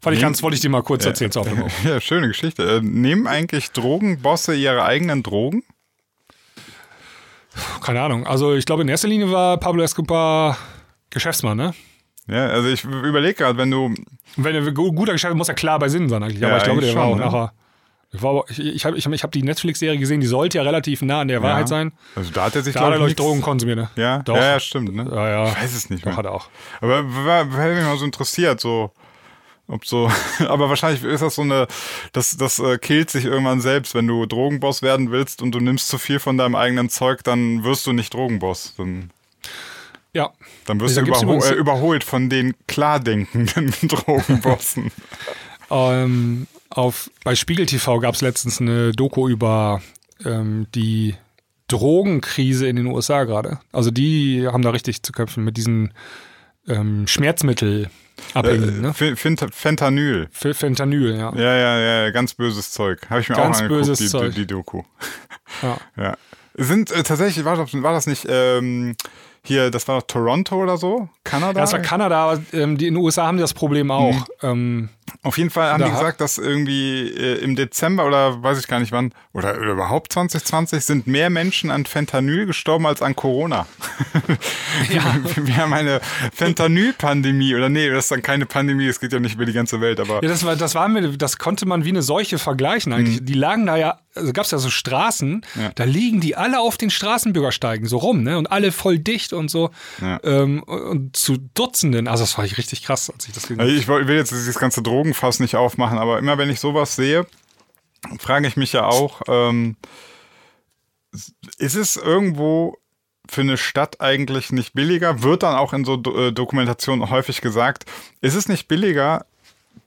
Fand ich ganz, wollte ich dir mal kurz erzählen zur Aufnahme. <laughs> Ja, schöne Geschichte. Äh, nehmen eigentlich Drogenbosse ihre eigenen Drogen? Keine Ahnung. Also ich glaube, in erster Linie war Pablo Escobar Geschäftsmann, ne? Ja, also ich überlege gerade, wenn du, wenn er gu- guter Geschäftsmann muss er klar bei Sinn sein eigentlich. Ja, Aber ich glaube, der eigentlich war auch schon, ne? nachher. Ich, war, ich, ich habe ich, hab- ich hab die Netflix-Serie gesehen, die sollte ja relativ nah an der Wahrheit ja, sein. Also da hat er sich, Da hat er, glaube ich, Drogen konsumiert, ne? Ja, Doch. ja, ja, stimmt. Ne? Ja, ja. Ich weiß es nicht Doch, mehr. hat er auch. Aber hätte mich mal so interessiert, so ob so, <laughs> aber wahrscheinlich ist das so eine, das, das äh, killt sich irgendwann selbst. Wenn du Drogenboss werden willst und du nimmst zu viel von deinem eigenen Zeug, dann wirst du nicht Drogenboss. Dann, Ja. dann wirst Da du überho äh, überholt von den klar denkenden <laughs> Drogenbossen. Ähm, auf, bei Spiegel TV gab es letztens eine Doku über ähm, die Drogenkrise in den USA gerade. Also die haben da richtig zu kämpfen mit diesen ähm, Schmerzmittelabhängigen, ne? F- Fent- Fentanyl. Fentanyl, ja. Ja, ja, ja, ganz böses Zeug. Habe ich mir Ganz auch angeguckt, böses die, Zeug. die, die Doku. ja. <laughs> Ja. Sind äh, tatsächlich, war das, war das nicht ähm, hier, das war doch Toronto oder so? Kanada? Das war Kanada, aber ähm, die in den USA haben die das Problem auch. Mhm. Ähm, Auf jeden Fall haben Da die gesagt, dass irgendwie äh, im Dezember oder weiß ich gar nicht wann, oder, oder überhaupt 2020 sind mehr Menschen an Fentanyl gestorben als an Corona. <laughs> Ja. Wir haben eine Fentanyl-Pandemie, oder nee, das ist dann keine Pandemie, es geht ja nicht über die ganze Welt, aber Ja, das war, das war mir, das konnte man wie eine Seuche vergleichen eigentlich. Die lagen da ja, also gab es ja so Straßen, Mhm. Ja. da liegen die alle auf den Straßenbürgersteigen so rum, ne? Und alle voll dicht und so. Ja. Ähm, und zu Dutzenden. Also das war ich richtig krass, als ich das gesehen Also habe. ich woll- will jetzt dieses ganze Drogenfass nicht aufmachen, aber immer wenn ich sowas sehe, frage ich mich ja auch, ähm, ist es irgendwo für eine Stadt eigentlich nicht billiger? Wird dann auch in so Do äh, Dokumentationen häufig gesagt, ist es nicht billiger,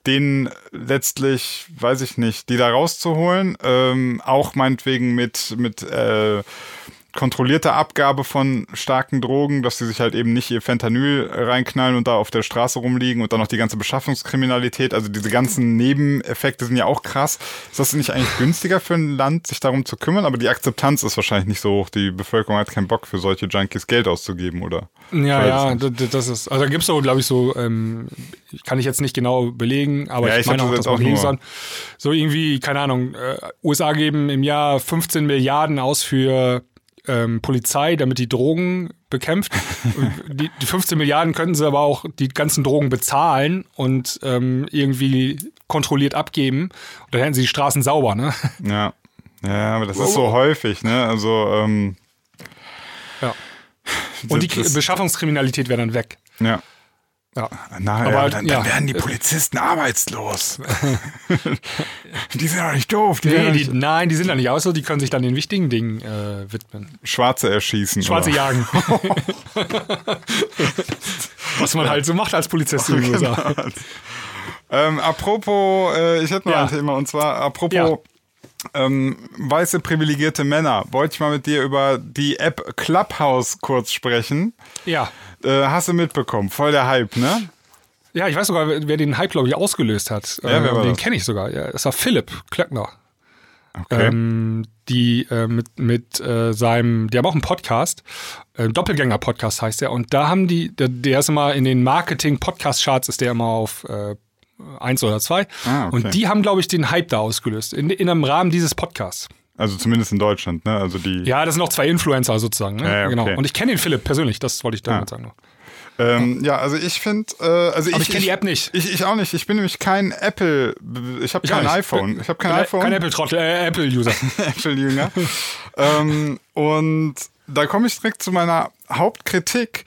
den letztlich, weiß ich nicht, die da rauszuholen, ähm, auch meinetwegen mit, mit äh, kontrollierter Abgabe von starken Drogen, dass sie sich halt eben nicht ihr Fentanyl reinknallen und da auf der Straße rumliegen und dann noch die ganze Beschaffungskriminalität, also diese ganzen Nebeneffekte sind ja auch krass. Ist das nicht eigentlich günstiger für ein Land, sich darum zu kümmern? Aber die Akzeptanz ist wahrscheinlich nicht so hoch. Die Bevölkerung hat keinen Bock für solche Junkies Geld auszugeben, oder? Ja, ja, das ist, also da gibt es so, glaube ich, so, ähm, kann ich jetzt nicht genau belegen, aber Ja, ich, ich meine auch, das dass man hat. So irgendwie, keine Ahnung, äh, USA geben im Jahr 15 Milliarden aus für ähm, Polizei, damit die Drogen bekämpft. <laughs> Die, die 15 Milliarden könnten sie aber auch die ganzen Drogen bezahlen und ähm, irgendwie kontrolliert abgeben. Und dann hätten sie die Straßen sauber, ne? Ja. Ja, aber das ist so häufig, ne? Also, ähm, Ja. Und die Beschaffungskriminalität wäre dann weg. ja. Ja. Na, Aber ja, halt, dann, ja. dann werden die Polizisten arbeitslos. <laughs> die sind doch nicht doof. Die Nee, die, nein, die sind da nicht aus, so die können sich dann den wichtigen Dingen äh, widmen. Schwarze erschießen. Schwarze oder? jagen. <laughs> Was man halt so macht als Polizist in den <laughs> USA. Ähm, apropos, äh, ich hätte noch Ja. ein Thema und zwar apropos. Ähm, weiße privilegierte Männer. Wollte ich mal mit dir über die App Clubhouse kurz sprechen. Ja. Äh, hast du mitbekommen? Voll der Hype, ne? Ja, ich weiß sogar, wer wer den Hype, glaube ich, ausgelöst hat. Ja, wer war den das? kenne ich sogar. Ja, das war Philipp Klöckner. Okay. Ähm, die äh, mit, mit äh, seinem, die haben auch einen Podcast, äh, Doppelgänger-Podcast heißt der, und da haben die, der, der ist immer in den Marketing-Podcast-Charts, ist der immer auf äh, eins oder zwei. Ah, okay. Und die haben, glaube ich, den Hype da ausgelöst, in, in einem Rahmen dieses Podcasts. Also zumindest in Deutschland, ne? Also die. Ja, das sind noch zwei Influencer sozusagen. Ne? Ja, ja, okay. Genau. Und ich kenne den Philipp persönlich, das wollte ich damit Ah. sagen. Ähm, ja, also ich finde, äh, also Aber ich kenne die App nicht. Ich, ich auch nicht. Ich bin nämlich kein Apple. Ich habe kein auch iPhone. Ich habe kein Kein- iPhone. Kein Apple-Trottel, äh, Apple-User. <laughs> Apple-Jünger. ähm, und da komme ich direkt zu meiner Hauptkritik.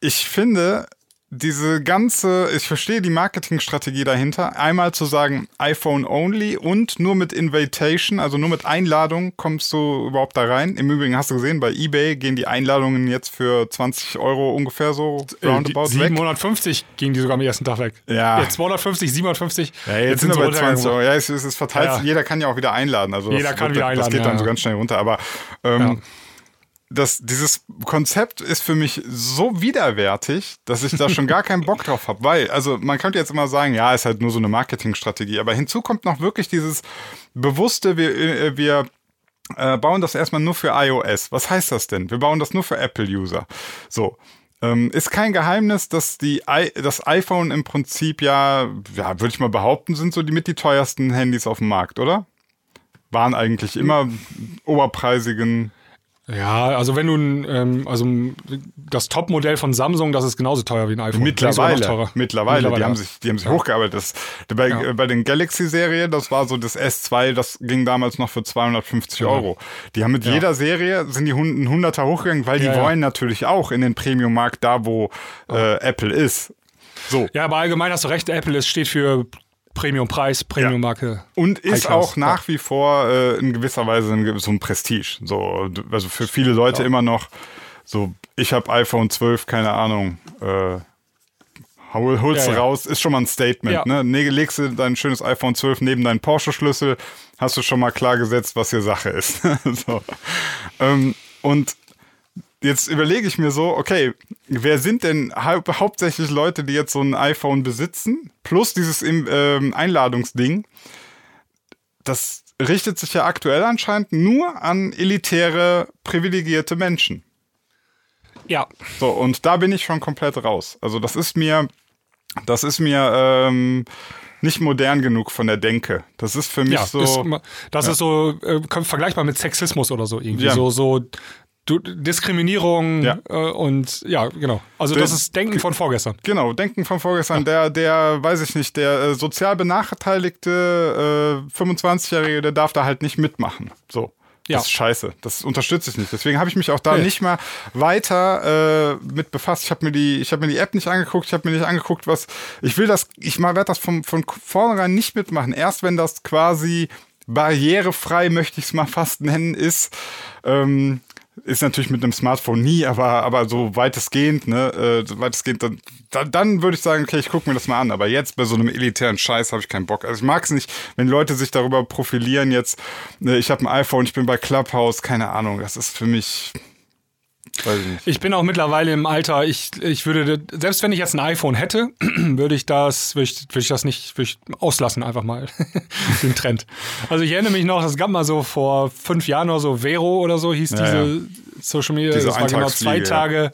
Ich finde, diese ganze, ich verstehe die Marketingstrategie dahinter, einmal zu sagen iPhone only und nur mit Invitation, also nur mit Einladung kommst du überhaupt da rein. Im Übrigen hast du gesehen, bei eBay gehen die Einladungen jetzt für 20 Euro ungefähr so roundabout äh, 750 weg. gingen die sogar am ersten Tag weg. Ja. ja 250, 750. Ja, jetzt, jetzt sind wir bei 20 Euro. Ja, es, es verteilt, ja. jeder kann ja auch wieder einladen. Also jeder kann wieder einladen. Das geht dann so ganz schnell runter, aber ähm, das, dieses Konzept ist für mich so widerwärtig, dass ich da schon gar keinen Bock drauf habe. Weil, also man könnte jetzt immer sagen, ja, ist halt nur so eine Marketingstrategie, aber hinzu kommt noch wirklich dieses bewusste, wir, äh, wir äh, bauen das erstmal nur für iOS. Was heißt das denn? Wir bauen das nur für Apple-User. So. Ähm, ist kein Geheimnis, dass die I das iPhone im Prinzip ja, ja, würde ich mal behaupten, sind so die mit die teuersten Handys auf dem Markt, oder? Waren eigentlich immer oberpreisigen ja, also wenn du ähm, also das Top-Modell von Samsung, das ist genauso teuer wie ein iPhone. Mittlerweile, mittlerweile, mittlerweile, die haben sich, die haben sich ja. hochgearbeitet. Das, bei, ja. bei den Galaxy-Serie, das war so das S2, das ging damals noch für 250 ja. Euro. Die haben mit jeder Serie sind die ein Hunderter hochgegangen, weil die wollen natürlich auch in den Premium-Markt da, wo äh, Apple ist. So. Ja, aber allgemein hast du recht, Apple ist, steht für Premium-Preis, Premium-Marke. Ja. Und ist auch nach ja. wie vor äh, in gewisser Weise ein, so ein Prestige. So, also für viele Leute ja. immer noch so, ich habe iPhone 12, keine Ahnung, äh, hol, hol's ja, raus, ist schon mal ein Statement. Ne? Ne, legst du dein schönes iPhone 12 neben deinen Porsche-Schlüssel, hast du schon mal klar gesetzt, was hier Sache ist. <laughs> so. ähm, und jetzt überlege ich mir so, okay, wer sind denn hau hauptsächlich Leute, die jetzt so ein iPhone besitzen, plus dieses ähm, Einladungsding? Das richtet sich ja aktuell anscheinend nur an elitäre, privilegierte Menschen. Ja. So, und da bin ich schon komplett raus. Also das ist mir, das ist mir, ähm, nicht modern genug von der Denke. Das ist für mich ja, so. Ist, das ja. ist so äh, vergleichbar mit Sexismus oder so irgendwie. Ja. So, so Du, Diskriminierung ja. Äh, und ja, genau. Also der, das ist Denken von vorgestern. Genau, Denken von vorgestern. Ja. Der, der, weiß ich nicht, der äh, sozial benachteiligte äh, 25-Jährige, der darf da halt nicht mitmachen. So. Ja. Das ist scheiße. Das unterstütze ich nicht. Deswegen habe ich mich auch da nee. nicht mal weiter äh, mit befasst. Ich habe mir die, ich habe mir die App nicht angeguckt. Ich habe mir nicht angeguckt, was ich will. Das, ich mal werde das von von vornherein nicht mitmachen. Erst wenn das quasi barrierefrei, möchte ich es mal fast nennen, ist. Ähm, ist natürlich mit einem Smartphone nie, aber, aber so weitestgehend, ne, äh, weitestgehend, dann, dann, dann würde ich sagen, okay, ich gucke mir das mal an. Aber jetzt bei so einem elitären Scheiß habe ich keinen Bock. Also ich mag es nicht, wenn Leute sich darüber profilieren, jetzt, äh, ich habe ein iPhone, ich bin bei Clubhouse, keine Ahnung, das ist für mich, ich, bin auch mittlerweile im Alter, ich, ich würde, selbst wenn ich jetzt ein iPhone hätte, <clears throat> würde ich das, würde ich, würde ich das nicht würde ich auslassen, einfach mal <laughs> den Trend. Also ich erinnere mich noch, es gab mal so vor fünf Jahren oder so, Vero oder so hieß ja, diese ja. Social Media, diese das war genau zwei Tage.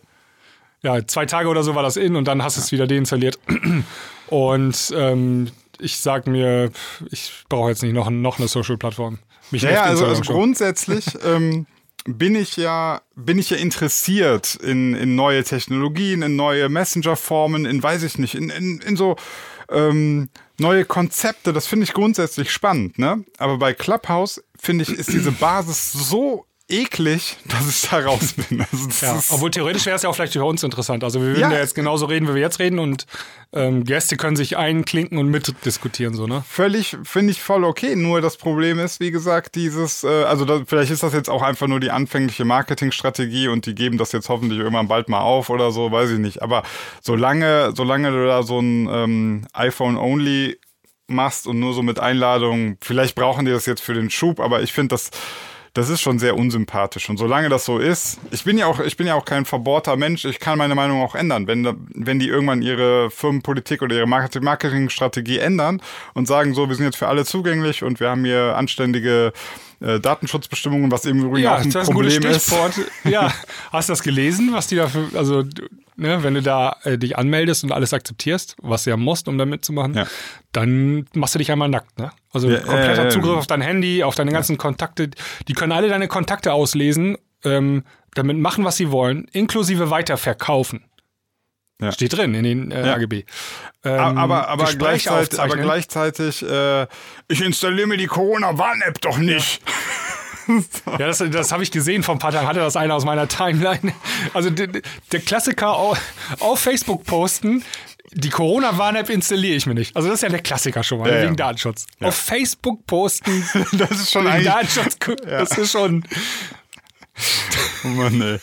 Ja. ja, zwei Tage oder so war das in und dann hast du es wieder deinstalliert. <clears throat> Und ähm, ich sag mir, ich brauche jetzt nicht noch, noch eine Social-Plattform. ja, also, also grundsätzlich ähm, <laughs> bin ich ja, bin ich ja interessiert in, in neue Technologien, in neue Messenger-Formen, in weiß ich nicht, in, in, in so ähm, neue Konzepte. Das finde ich grundsätzlich spannend, ne? Aber bei Clubhouse finde ich, ist diese Basis so eklig, dass ich da raus bin. Also ja, obwohl theoretisch wäre es ja auch vielleicht für uns interessant. Also wir würden ja, ja jetzt genauso reden, wie wir jetzt reden und ähm, Gäste können sich einklinken und mitdiskutieren, so, ne? Völlig, finde ich voll okay. Nur das Problem ist, wie gesagt, dieses, äh, also da, vielleicht ist das jetzt auch einfach nur die anfängliche Marketingstrategie und die geben das jetzt hoffentlich irgendwann bald mal auf oder so, weiß ich nicht. Aber solange, solange du da so ein ähm, iPhone-Only machst und nur so mit Einladungen, vielleicht brauchen die das jetzt für den Schub, aber ich finde das das ist schon sehr unsympathisch. Und solange das so ist, ich bin ja auch, ich bin ja auch kein verbohrter Mensch, ich kann meine Meinung auch ändern. Wenn, wenn die irgendwann ihre Firmenpolitik oder ihre Marketingstrategie ändern und sagen, so, wir sind jetzt für alle zugänglich und wir haben hier anständige äh, Datenschutzbestimmungen, was Übrigen ja, auch ein das Problem ist. ja, <laughs> hast du das gelesen, was die dafür, also ne, wenn du da äh, dich anmeldest und alles akzeptierst, was du ja musst, um da mitzumachen, ja. dann machst du dich einmal nackt. Ne? Also ja, kompletter äh, Zugriff auf dein Handy, auf deine ganzen Kontakte. Die können alle deine Kontakte auslesen, ähm, damit machen, was sie wollen, inklusive weiterverkaufen. Ja. Steht drin in den äh, ja. AGB. Ähm, aber, aber, gleichzeitig, aber gleichzeitig äh, ich installiere mir die Corona-Warn-App doch nicht. <laughs> Ja, das, das habe ich gesehen vor ein paar Tagen, hatte das einer aus meiner Timeline. Also der, der Klassiker auf, auf Facebook posten, die Corona-Warn-App installiere ich mir nicht. Also das ist ja der Klassiker schon mal, Ja, wegen ja. Datenschutz. Auf Facebook posten, <laughs> Das ist schon wegen eigentlich. Datenschutz, <laughs> das ist schon, Oh Mann, ey.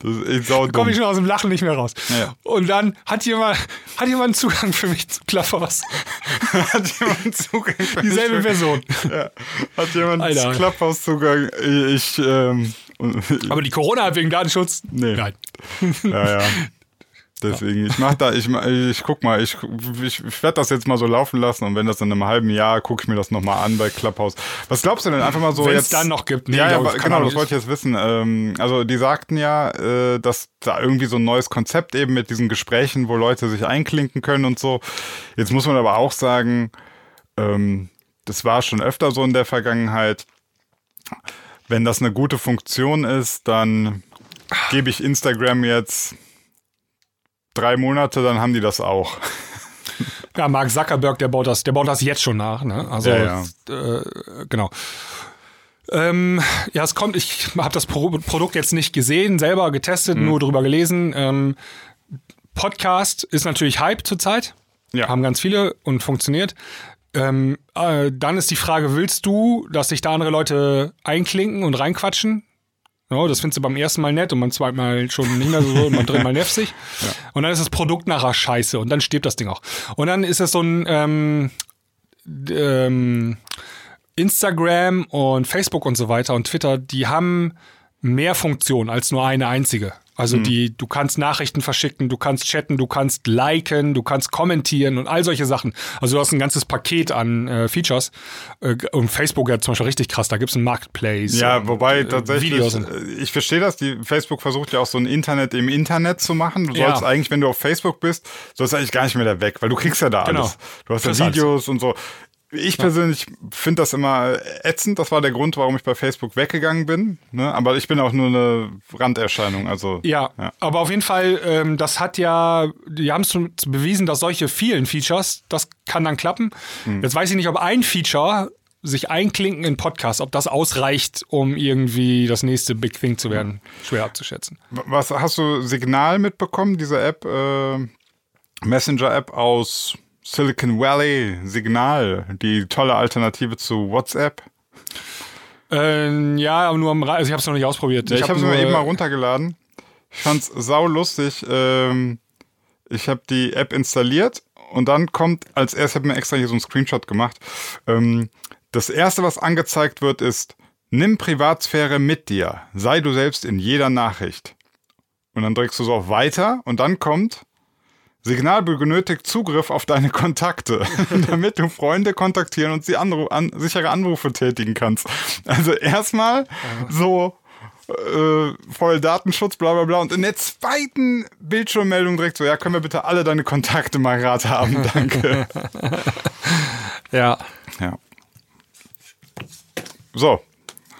Das ist echt saudumm. komme ich schon aus dem Lachen nicht mehr raus. Ja. Und dann hat jemand, hat jemand Zugang für mich zu Clubhouse. <laughs> Hat jemand Zugang? Dieselbe Person. Ja. Hat jemand Alter. Clubhouse-Zugang? Ich, ähm, Aber die Corona-App wegen Datenschutz? Nee. Nein. ja, ja. <laughs> Deswegen, ich mach da, ich, ich guck mal, ich, ich, ich werde das jetzt mal so laufen lassen und wenn das in einem halben Jahr, gucke ich mir das nochmal an bei Clubhouse. Was glaubst du denn? Einfach mal so Wenn es jetzt. dann noch gibt. Nee, ja, ja, aber genau, das wollte ich jetzt wissen. Ähm, also die sagten ja, äh, dass da irgendwie so ein neues Konzept eben mit diesen Gesprächen, wo Leute sich einklinken können und so. Jetzt muss man aber auch sagen, ähm, das war schon öfter so in der Vergangenheit. Wenn das eine gute Funktion ist, dann gebe ich Instagram jetzt drei Monate, dann haben die das auch. <laughs> Ja, Mark Zuckerberg, der baut das, der baut das jetzt schon nach. Ne? Also Ja, Äh, genau. Ähm, ja, es kommt. Ich habe das Pro Produkt jetzt nicht gesehen, selber getestet, Mhm. nur drüber gelesen. Ähm, Podcast ist natürlich Hype zurzeit. Ja. Haben ganz viele und funktioniert. Ähm, äh, dann ist die Frage, willst du, dass sich da andere Leute einklinken und reinquatschen? Ja, das findest du beim ersten Mal nett und beim zweiten Mal schon nicht mehr so und beim dritten Mal nervig. <laughs> Und dann ist das Produkt nachher scheiße und dann stirbt das Ding auch. Und dann ist es so ein ähm, ähm, Instagram und Facebook und so weiter und Twitter, die haben mehr Funktionen als nur eine einzige. Also die, du kannst Nachrichten verschicken, du kannst chatten, du kannst liken, du kannst kommentieren und all solche Sachen. Also du hast ein ganzes Paket an äh, Features. Äh, und Facebook ja zum Beispiel richtig krass, da gibt's einen Marketplace. Ja, und, wobei äh, tatsächlich, Videos und, äh, ich verstehe das, die Facebook versucht ja auch so ein Internet im Internet zu machen. Du Ja. sollst eigentlich, wenn du auf Facebook bist, sollst du eigentlich gar nicht mehr da weg, weil du kriegst ja da Genau. alles. Du hast ja Kriegst alles. Videos und so. Ich persönlich finde das immer ätzend. Das war der Grund, warum ich bei Facebook weggegangen bin. Ne? Aber ich bin auch nur eine Randerscheinung. Also Ja, Ja. aber auf jeden Fall, ähm, das hat ja, die haben es bewiesen, dass solche vielen Features, das kann dann klappen. Hm. Jetzt weiß ich nicht, ob ein Feature sich einklinken in Podcast, ob das ausreicht, um irgendwie das nächste Big Thing zu werden. Schwer abzuschätzen. Was hast du Signal mitbekommen, diese App, äh, Messenger-App aus Silicon Valley, Signal, die tolle Alternative zu WhatsApp? Ähm, ja, aber nur am Ra also ich habe es noch nicht ausprobiert. Ja, ich habe es mir eben mal runtergeladen. Ich fand's sau lustig. Ähm, ich habe die App installiert und dann kommt als erstes, ich habe mir extra hier so einen Screenshot gemacht. Ähm, das erste, was angezeigt wird, ist, nimm Privatsphäre mit dir. Sei du selbst in jeder Nachricht. Und dann drückst du so auf Weiter und dann kommt, Signal benötigt Zugriff auf deine Kontakte, <laughs> damit du Freunde kontaktieren und sie Anru an, sichere Anrufe tätigen kannst. Also erstmal so äh, voll Datenschutz, bla bla bla. Und in der zweiten Bildschirmmeldung direkt so, ja, können wir bitte alle deine Kontakte mal gerade haben, <laughs> danke. Ja. ja. So,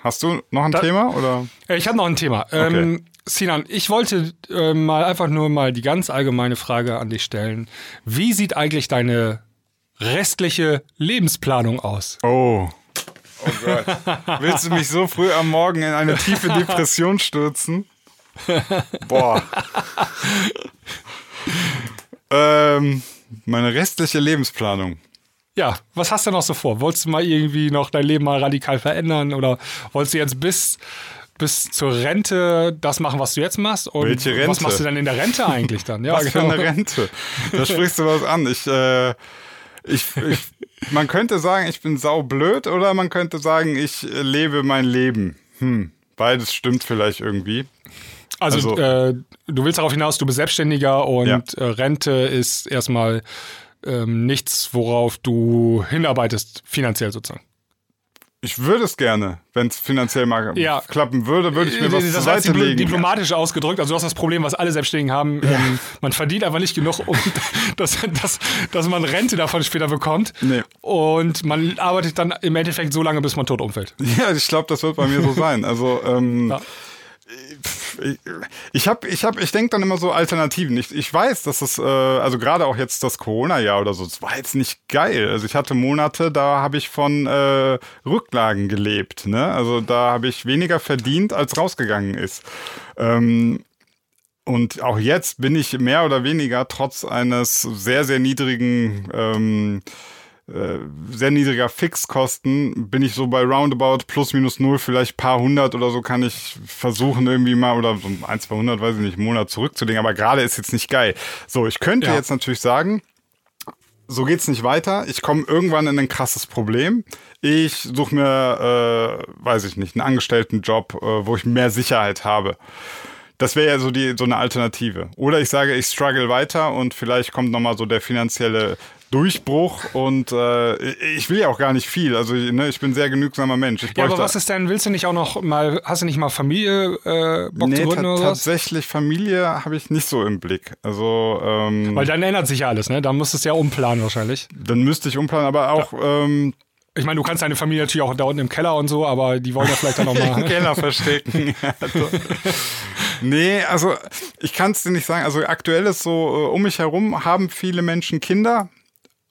hast du noch ein Da- Thema oder? Äh, Ich habe noch ein Thema. Ähm, Sinan, ich wollte äh, mal einfach nur mal die ganz allgemeine Frage an dich stellen. Wie sieht eigentlich deine restliche Lebensplanung aus? Oh. Oh Gott. Willst du mich so früh am Morgen in eine tiefe Depression stürzen? Boah. ähm, meine restliche Lebensplanung. Ja, was hast du noch so vor? Wolltest du mal irgendwie noch dein Leben mal radikal verändern oder wolltest du jetzt bis, bis zur Rente das machen, was du jetzt machst? Und Welche Rente? Was machst du denn in der Rente eigentlich dann? Ja, Was für genau. eine Rente. Da sprichst du was an. Ich, äh, ich, ich, man könnte sagen, ich bin saublöd oder man könnte sagen, ich lebe mein Leben. Hm, beides stimmt vielleicht irgendwie. Also, Also- äh, du willst darauf hinaus, du bist Selbstständiger und Ja. äh, Rente ist erstmal ähm, nichts, worauf du hinarbeitest, finanziell sozusagen. Ich würde es gerne, wenn es finanziell mal Ja. klappen würde, würde ich mir was das zur Seite legen. diplomatisch ausgedrückt. Also du hast das Problem, was alle Selbstständigen haben. Ähm, man verdient einfach nicht genug, um <laughs> dass, dass, dass man Rente davon später bekommt. Nee. Und man arbeitet dann im Endeffekt so lange, bis man tot umfällt. Ja, ich glaube, das wird bei mir so <laughs> sein. Also ähm, Ja. Ich habe, ich habe, ich denke dann immer so Alternativen. Ich, ich weiß, dass es, äh, also gerade auch jetzt das Corona-Jahr oder so, es war jetzt nicht geil. Also ich hatte Monate, da habe ich von äh, Rücklagen gelebt. Ne? Also da habe ich weniger verdient, als rausgegangen ist. Ähm, und auch jetzt bin ich mehr oder weniger trotz eines sehr, sehr niedrigen ähm, äh, sehr niedriger Fixkosten bin ich so bei roundabout plus minus null, vielleicht paar hundert oder so kann ich versuchen irgendwie mal oder so ein, zwei hundert, weiß ich nicht, einen Monat zurückzulegen. Aber gerade ist jetzt nicht geil. So, ich könnte ja. jetzt natürlich sagen, so geht's nicht weiter. Ich komme irgendwann in ein krasses Problem. Ich suche mir, äh, weiß ich nicht, einen Angestelltenjob, äh, wo ich mehr Sicherheit habe. Das wäre ja so die so eine Alternative. Oder ich sage, ich struggle weiter und vielleicht kommt nochmal so der finanzielle Durchbruch und äh, ich will ja auch gar nicht viel. Also ne, ich bin sehr genügsamer Mensch. ja, aber was ist denn, willst du nicht auch noch mal, hast du nicht mal Familie äh, Bock nee, zu gründen oder was? tatsächlich Familie habe ich nicht so im Blick. Also ähm, Weil dann ändert sich ja alles, ne? Dann musst du es ja umplanen wahrscheinlich. Dann müsste ich umplanen, aber auch ja. ähm, ich meine, du kannst deine Familie natürlich auch da unten im Keller und so, aber die wollen ja vielleicht dann nochmal. <laughs> Im Keller verstecken. <laughs> nee, also ich kann es dir nicht sagen. Also aktuell ist so, äh, um mich herum haben viele Menschen Kinder.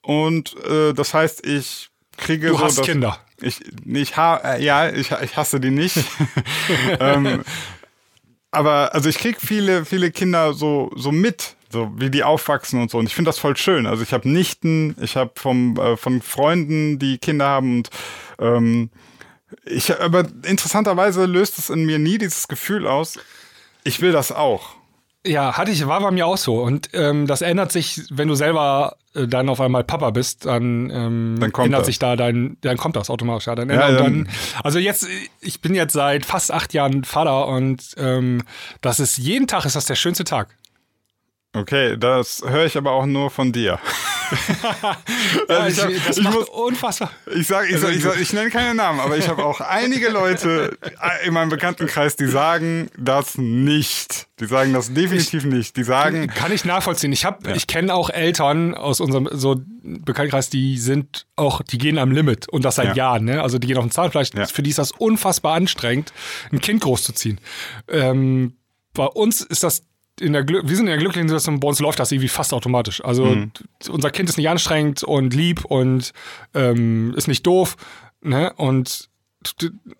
Und äh, das heißt, ich kriege du so. hast Kinder. Ich, ich ha äh, ja, ich, ich hasse die nicht. <laughs> ähm, aber also ich kriege viele, viele Kinder so, so mit, so wie die aufwachsen und so. Und ich finde das voll schön. Also ich habe Nichten, ich habe vom äh, von Freunden, die Kinder haben und ähm, ich, aber interessanterweise löst es in mir nie dieses Gefühl aus. Ich will das auch. Ja, hatte ich, war bei mir auch so. Und ähm, das ändert sich, wenn du selber äh, dann auf einmal Papa bist, dann, ähm, dann ändert das. sich da dein, dann kommt das automatisch. Ja, dann, ja, dann, dann, also jetzt, ich bin jetzt seit fast acht Jahren Vater und ähm, das ist jeden Tag ist das der schönste Tag. Okay, das höre ich aber auch nur von dir. <laughs> ja, also ich, das ich muss, unfassbar. Ich sage, ich, sag, ich, sag, ich nenne keine Namen, aber ich habe auch einige Leute in meinem Bekanntenkreis, die sagen das nicht. Die sagen das definitiv ich, nicht. Die sagen. Kann, kann ich nachvollziehen. Ich habe, ja. ich kenne auch Eltern aus unserem so Bekanntenkreis, die sind auch, die gehen am Limit und das seit ja. Jahren. Ne? Also die gehen auf den Zahnfleisch. Für die ist das unfassbar anstrengend, ein Kind großzuziehen. Ähm, bei uns ist das in der wir sind in der glücklichen Situation, bei uns läuft das irgendwie fast automatisch. Also mhm. unser Kind ist nicht anstrengend und lieb und ähm, ist nicht doof. Ne? Und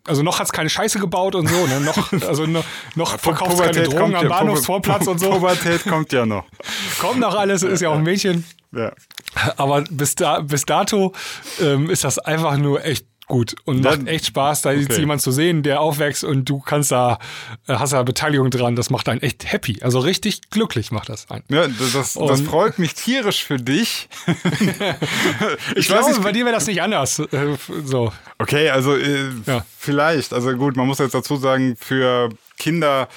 also noch hat es keine Scheiße gebaut und so, ne? Noch, <laughs> also noch, noch verkauft keine Drogen am Bahnhofsvorplatz und so. Pubertät kommt ja noch. <laughs> kommt noch alles, ist ja auch ein Mädchen. Ja. Aber bis, da, bis dato ähm, ist das einfach nur echt gut und Dann, macht echt Spaß, da okay. jemand zu sehen, der aufwächst und du kannst da, äh, hast da Beteiligung dran. Das macht einen echt happy. Also richtig glücklich macht das einen. Ja, das, das freut mich tierisch für dich. <laughs> ich, ich glaube, nicht, bei dir wäre das nicht anders. Äh, so. Okay, also äh, ja. vielleicht. Also gut, man muss jetzt dazu sagen, für Kinder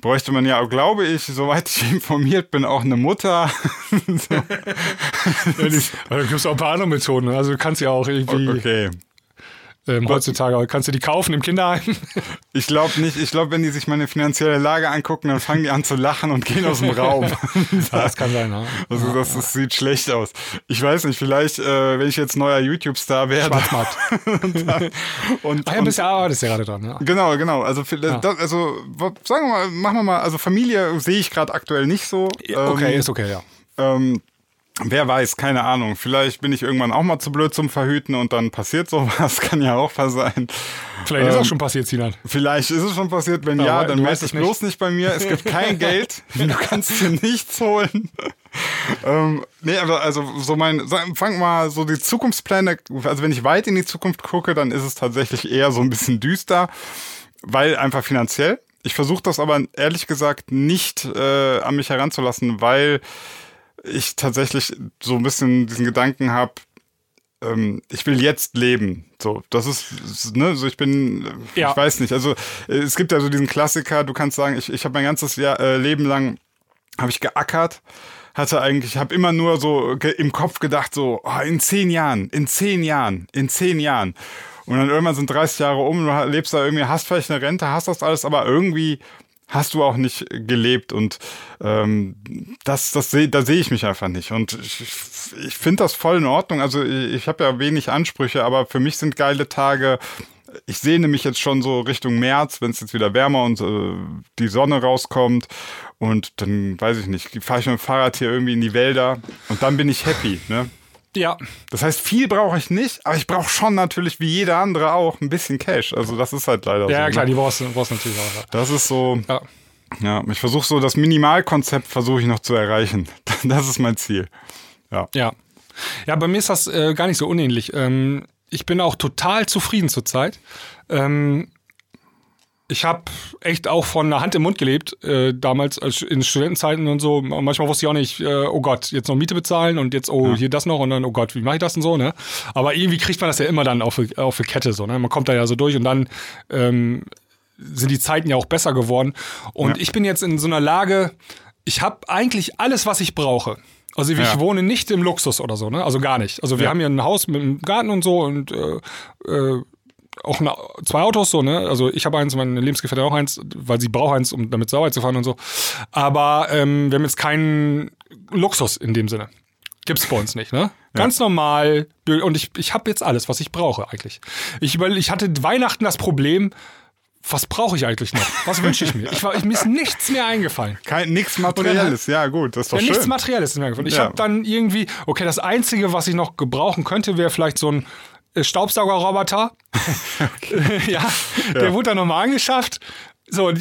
bräuchte man ja, glaube ich, soweit ich <laughs> informiert bin, auch eine Mutter. <laughs> so. ja, da gibt es auch ein paar andere Methoden. Also du kannst ja auch irgendwie. Okay. Ähm, heutzutage kannst du die kaufen im Kinderheim? <laughs> Ich glaube nicht. Ich glaube, wenn die sich meine finanzielle Lage angucken, dann fangen die an zu lachen und gehen aus dem Raum. <laughs> ja, das kann sein. Ja. Also das, das, sieht schlecht aus. Ich weiß nicht. Vielleicht, äh, wenn ich jetzt neuer YouTube-Star werde. Schwarzmarkt. <laughs> und, dann, und, Ach ja, bist ja arbeitest ja gerade dran. Ja. Genau, genau. Also, ja. das, also sagen wir mal, machen wir mal. Also Familie sehe ich gerade aktuell nicht so. Okay, ähm, ist okay, ja. Ähm, Wer weiß, keine Ahnung. Vielleicht bin ich irgendwann auch mal zu blöd zum Verhüten und dann passiert sowas. <laughs> Kann ja auch sein. Vielleicht ähm, ist auch schon passiert, Sinan. Vielleicht ist es schon passiert. Wenn Aber ja, dann melde dich bloß nicht bei mir. Es gibt <laughs> kein Geld. Du kannst dir nichts holen. <laughs> ähm, nee, aber also so mein, fang mal so die Zukunftspläne. Also wenn ich weit in die Zukunft gucke, dann ist es tatsächlich eher so ein bisschen düster, weil einfach finanziell. Ich versuche das aber ehrlich gesagt nicht äh, an mich heranzulassen, weil ich tatsächlich so ein bisschen diesen Gedanken habe, ähm, ich will jetzt leben. So, das ist, ne, so ich bin, ja. ich weiß nicht. Also es gibt ja so diesen Klassiker, du kannst sagen, ich, ich habe mein ganzes Jahr, äh, Leben lang habe ich geackert hatte eigentlich, habe immer nur so im Kopf gedacht, so oh, in zehn Jahren, in zehn Jahren, in zehn Jahren. Und dann irgendwann sind 30 Jahre um, du lebst da irgendwie, hast vielleicht eine Rente, hast das alles, aber irgendwie hast du auch nicht gelebt und ähm, das, das seh, da sehe ich mich einfach nicht und ich, ich finde das voll in Ordnung. Also ich, ich habe ja wenig Ansprüche, aber für mich sind geile Tage ich sehne mich jetzt schon so Richtung März, wenn es jetzt wieder wärmer und äh, die Sonne rauskommt. Und dann, weiß ich nicht, fahre ich mit dem Fahrrad hier irgendwie in die Wälder und dann bin ich happy, ne? Ja. Das heißt, viel brauche ich nicht, aber ich brauche schon natürlich, wie jeder andere auch, ein bisschen Cash. Also das ist halt leider Ja, so. ja klar, ne? die brauchst du natürlich auch. Das ist so, Ja. ja, ich versuche so, das Minimalkonzept versuche ich noch zu erreichen. <laughs> Das ist mein Ziel. Ja. Ja. Ja, bei mir ist das äh, gar nicht so unähnlich. Ähm, ich bin auch total zufrieden zurzeit. Ähm, ich habe echt auch von der Hand im Mund gelebt, äh, damals als in Studentenzeiten und so. Manchmal wusste ich auch nicht, äh, oh Gott, jetzt noch Miete bezahlen und jetzt, oh, hier das noch und dann, oh Gott, wie mache ich das und so, ne? Aber irgendwie kriegt man das ja immer dann auf, auf die Kette, so, ne? Man kommt da ja so durch und dann ähm, sind die Zeiten ja auch besser geworden. Und Ja. ich bin jetzt in so einer Lage, ich habe eigentlich alles, was ich brauche. Also ich Ja. wohne nicht im Luxus oder so, ne? Also gar nicht. Also wir Ja. haben hier ein Haus mit einem Garten und so und äh, äh, auch eine, zwei Autos so, ne? Also ich habe eins, meine Lebensgefährtin auch eins, weil sie braucht eins, um damit zur Arbeit zu fahren und so. Aber ähm, wir haben jetzt keinen Luxus in dem Sinne. Gibt's bei uns nicht, ne? <laughs> Ganz normal. Und ich, ich habe jetzt alles, was ich brauche eigentlich. Ich, überle- ich hatte Weihnachten das Problem, was brauche ich eigentlich noch? Was wünsche ich mir? Ich war, ich, mir ist nichts mehr eingefallen. Kein, nix Materielles, ja gut, das ist doch Ja, schön. nichts Materielles ist mir eingefallen. Ich Ja. habe dann irgendwie, okay, das Einzige, was ich noch gebrauchen könnte, wäre vielleicht so ein äh, Staubsaugerroboter. <laughs> <laughs> ja, der wurde dann nochmal angeschafft. So,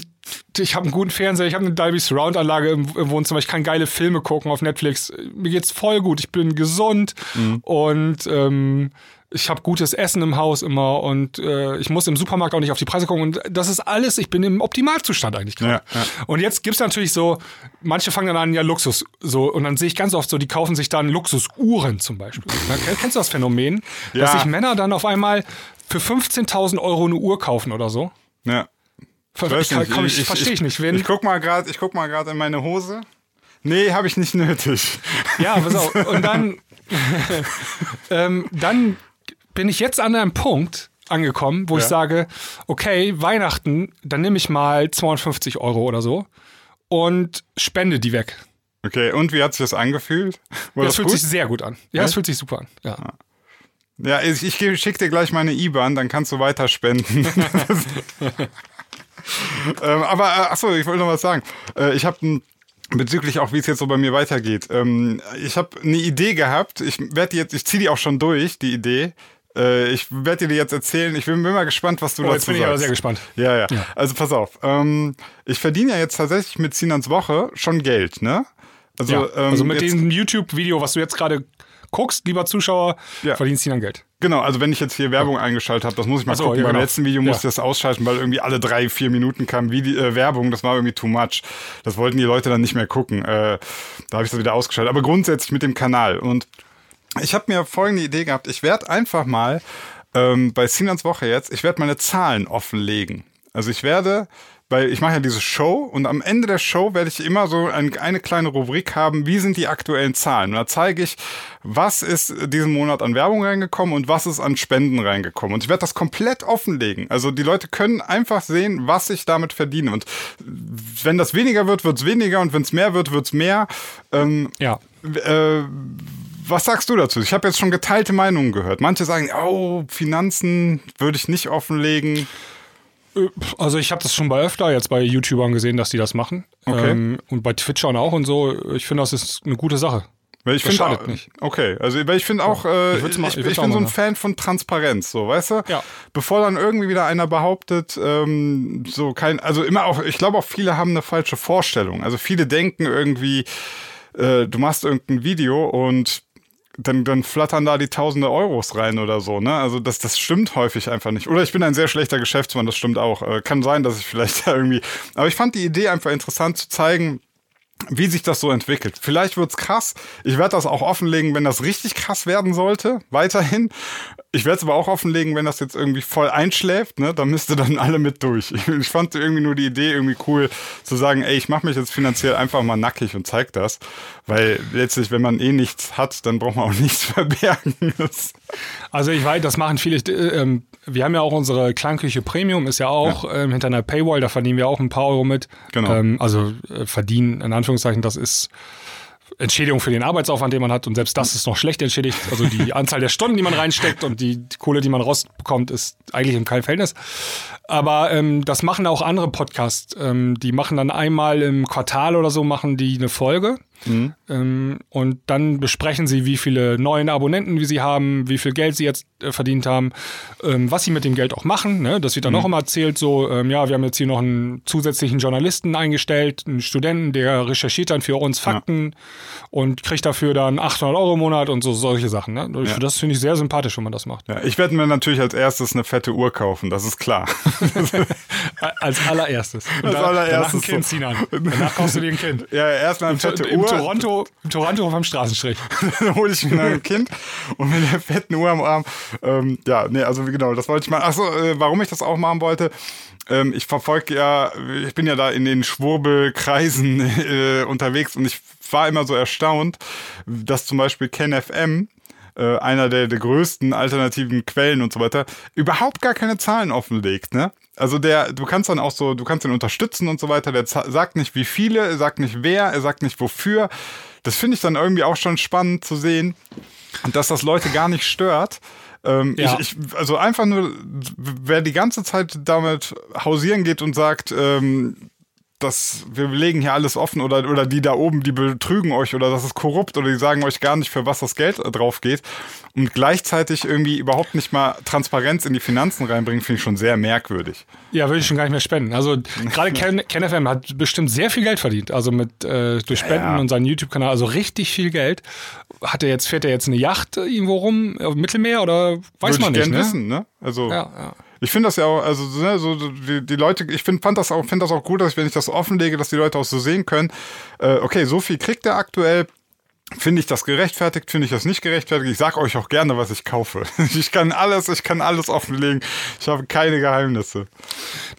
ich habe einen guten Fernseher, ich habe eine Dolby Surround Anlage im, im Wohnzimmer, ich kann geile Filme gucken auf Netflix. Mir geht's voll gut, ich bin gesund Mhm. und ähm, ich habe gutes Essen im Haus immer und äh, ich muss im Supermarkt auch nicht auf die Preise gucken und das ist alles, ich bin im Optimalzustand eigentlich gerade. Ja, ja. Und jetzt gibt's natürlich so, manche fangen dann an, ja, Luxus, so, und dann sehe ich ganz oft so, die kaufen sich dann Luxusuhren zum Beispiel. <laughs> Kennst du das Phänomen? Ja. Dass sich Männer dann auf einmal für 15.000 Euro eine Uhr kaufen oder so? Ja. Ver- Ich, nicht, komm, ich, verstehe ich nicht. Wenn, Ich guck mal gerade, ich guck mal gerade in meine Hose. Nee, habe ich nicht nötig. Ja, pass auf. Und dann, <laughs> <laughs> ähm, dann bin ich jetzt an einem Punkt angekommen, wo ich Ja. sage, okay, Weihnachten, dann nehme ich mal 250 Euro oder so und spende die weg. Okay, und wie hat sich das angefühlt? War das das fühlt gut? sich sehr gut an. Ja, das Echt? fühlt sich super an. Ja. Ja, ich, ich geb- schick dir gleich meine IBAN, dann kannst du weiter spenden. <laughs> ähm, aber, äh, achso, ich wollte noch was sagen. Äh, ich habe bezüglich auch, wie es jetzt so bei mir weitergeht. Ähm, ich habe eine Idee gehabt. Ich werde jetzt, ich ziehe die auch schon durch, die Idee. Äh, ich werde dir jetzt erzählen. Ich bin, bin mal gespannt, was du Oh, dazu jetzt bin ich sagst. aber sehr gespannt. Ja, ja, Also pass auf. Ähm, ich verdiene ja jetzt tatsächlich mit Sinans Woche schon Geld, ne? Also, Ja. ähm, also mit jetzt, diesem YouTube-Video, was du jetzt gerade guckst, lieber Zuschauer, Ja. verdienst du dann Geld. Genau, also wenn ich jetzt hier Werbung eingeschaltet habe, das muss ich mal Ach so, gucken. ja, Beim genau. letzten Video musste Ja. ich das ausschalten, weil irgendwie alle drei, vier Minuten kam Vide äh, Werbung. Das war irgendwie too much. Das wollten die Leute dann nicht mehr gucken. Äh, da habe ich das wieder ausgeschaltet. Aber grundsätzlich mit dem Kanal. Und ich habe mir folgende Idee gehabt. Ich werde einfach mal ähm, bei Sinans Woche jetzt, ich werde meine Zahlen offenlegen. Also ich werde, weil ich mache ja diese Show und am Ende der Show werde ich immer so ein, eine kleine Rubrik haben, wie sind die aktuellen Zahlen. Und da zeige ich, was ist diesen Monat an Werbung reingekommen und was ist an Spenden reingekommen. Und ich werde das komplett offenlegen. Also die Leute können einfach sehen, was ich damit verdiene. Und wenn das weniger wird, wird es weniger und wenn es mehr wird, wird es mehr. Ähm, Ja. äh, was sagst du dazu? Ich habe jetzt schon geteilte Meinungen gehört. Manche sagen, oh, Finanzen würde ich nicht offenlegen. Also ich habe das schon bei öfter jetzt bei YouTubern gesehen, dass die das machen. Okay. Ähm, und bei Twitchern auch und so. Ich finde, das ist eine gute Sache. Weil ich Das finde schadet auch- nicht. Okay, also weil ich finde auch, äh, Ich ich, ich, mal- ich, bin so ein. Fan von Transparenz, so, weißt du? Ja. Bevor dann irgendwie wieder einer behauptet, ähm, so kein, also immer auch, ich glaube auch viele haben eine falsche Vorstellung. Also viele denken irgendwie, äh, du machst irgendein Video und dann, dann flattern da die tausende Euros rein oder so, ne? Also das, das stimmt häufig einfach nicht. Oder ich bin ein sehr schlechter Geschäftsmann, das stimmt auch. Äh, kann sein, dass ich vielleicht <laughs> da irgendwie. Aber ich fand die Idee einfach interessant zu zeigen, wie sich das so entwickelt. Vielleicht wird's krass. Ich werde das auch offenlegen, wenn das richtig krass werden sollte, weiterhin. Ich werde es aber auch offenlegen, wenn das jetzt irgendwie voll einschläft, ne? Da müsste dann alle mit durch. Ich, ich fand irgendwie nur die Idee irgendwie cool, zu sagen, ey, ich mache mich jetzt finanziell einfach mal nackig und zeig das. Weil letztlich, wenn man eh nichts hat, dann braucht man auch <laughs> nichts verbergen. Also ich weiß, das machen viele. Äh, ähm, wir haben ja auch unsere Klangküche Premium, ist ja auch Ähm, hinter einer Paywall, da verdienen wir auch ein paar Euro mit. Genau. Ähm, also äh, verdienen, in Anführungszeichen, das ist Entschädigung für den Arbeitsaufwand, den man hat. Und selbst das ist noch schlecht entschädigt. Also die <laughs> Anzahl der Stunden, die man reinsteckt und die, die Kohle, die man rausbekommt, ist eigentlich in keinem Verhältnis. Aber ähm, das machen auch andere Podcasts. Ähm, die machen dann einmal im Quartal oder so, machen die eine Folge. Mhm. Ähm, und dann besprechen sie, wie viele neuen Abonnenten wie sie haben, wie viel Geld sie jetzt äh, verdient haben, ähm, was sie mit dem Geld auch machen. Ne? Das wird dann mhm. auch immer erzählt, so, ähm, ja, wir haben jetzt hier noch einen zusätzlichen Journalisten eingestellt, einen Studenten, der recherchiert dann für uns Fakten ja. und kriegt dafür dann 800 Euro im Monat und so solche Sachen. Ne? Ja. Das finde ich sehr sympathisch, wenn man das macht. Ja, ich werde mir natürlich als erstes eine fette Uhr kaufen, das ist klar. <laughs> als allererstes. Und als allererstes. Danach ein Kind ziehen an. Danach kaufst du dir ein Kind. Ja, erstmal eine fette Im, Uhr. Toronto, Toronto vom Straßenstrich. <laughs> dann hole ich mir ein Kind und mit der fetten Uhr am Arm. Ähm, ja, nee, also genau, das wollte ich mal. Achso, äh, warum ich das auch machen wollte. Ähm, ich verfolge ja, ich bin ja da in den Schwurbelkreisen <laughs> äh, unterwegs und ich war immer so erstaunt, dass zum Beispiel KenFM, äh, einer der, der größten alternativen Quellen und so weiter, überhaupt gar keine Zahlen offenlegt, ne? Also der, du kannst dann auch so, du kannst ihn unterstützen und so weiter. Der sagt nicht, wie viele, er sagt nicht wer, er sagt nicht wofür. Das finde ich dann irgendwie auch schon spannend zu sehen, dass das Leute gar nicht stört. Ähm, ja. ich, ich, also einfach nur, wer die ganze Zeit damit hausieren geht und sagt, ähm, dass wir legen hier alles offen oder, oder die da oben, die betrügen euch oder das ist korrupt oder die sagen euch gar nicht, für was das Geld drauf geht und gleichzeitig irgendwie überhaupt nicht mal Transparenz in die Finanzen reinbringen, finde ich schon sehr merkwürdig. Ja, würde ich schon gar nicht mehr spenden. Also gerade <laughs> Ken, KenFM hat bestimmt sehr viel Geld verdient, also mit äh, durch Spenden ja. und seinen YouTube-Kanal, also richtig viel Geld. Hat er jetzt, fährt er jetzt eine Yacht irgendwo rum, auf Mittelmeer oder weiß Würde man ich nicht, ne? wissen, ne? Also ja, ja. Ich finde das ja auch, also ne, so die, die Leute, ich finde fand das auch, finde das auch gut, dass ich, wenn ich das offenlege, dass die Leute auch so sehen können. Äh, okay, so viel kriegt er aktuell. Finde ich das gerechtfertigt? Finde ich das nicht gerechtfertigt? Ich sage euch auch gerne, was ich kaufe. <laughs> Ich kann alles, ich kann alles offenlegen. Ich habe keine Geheimnisse.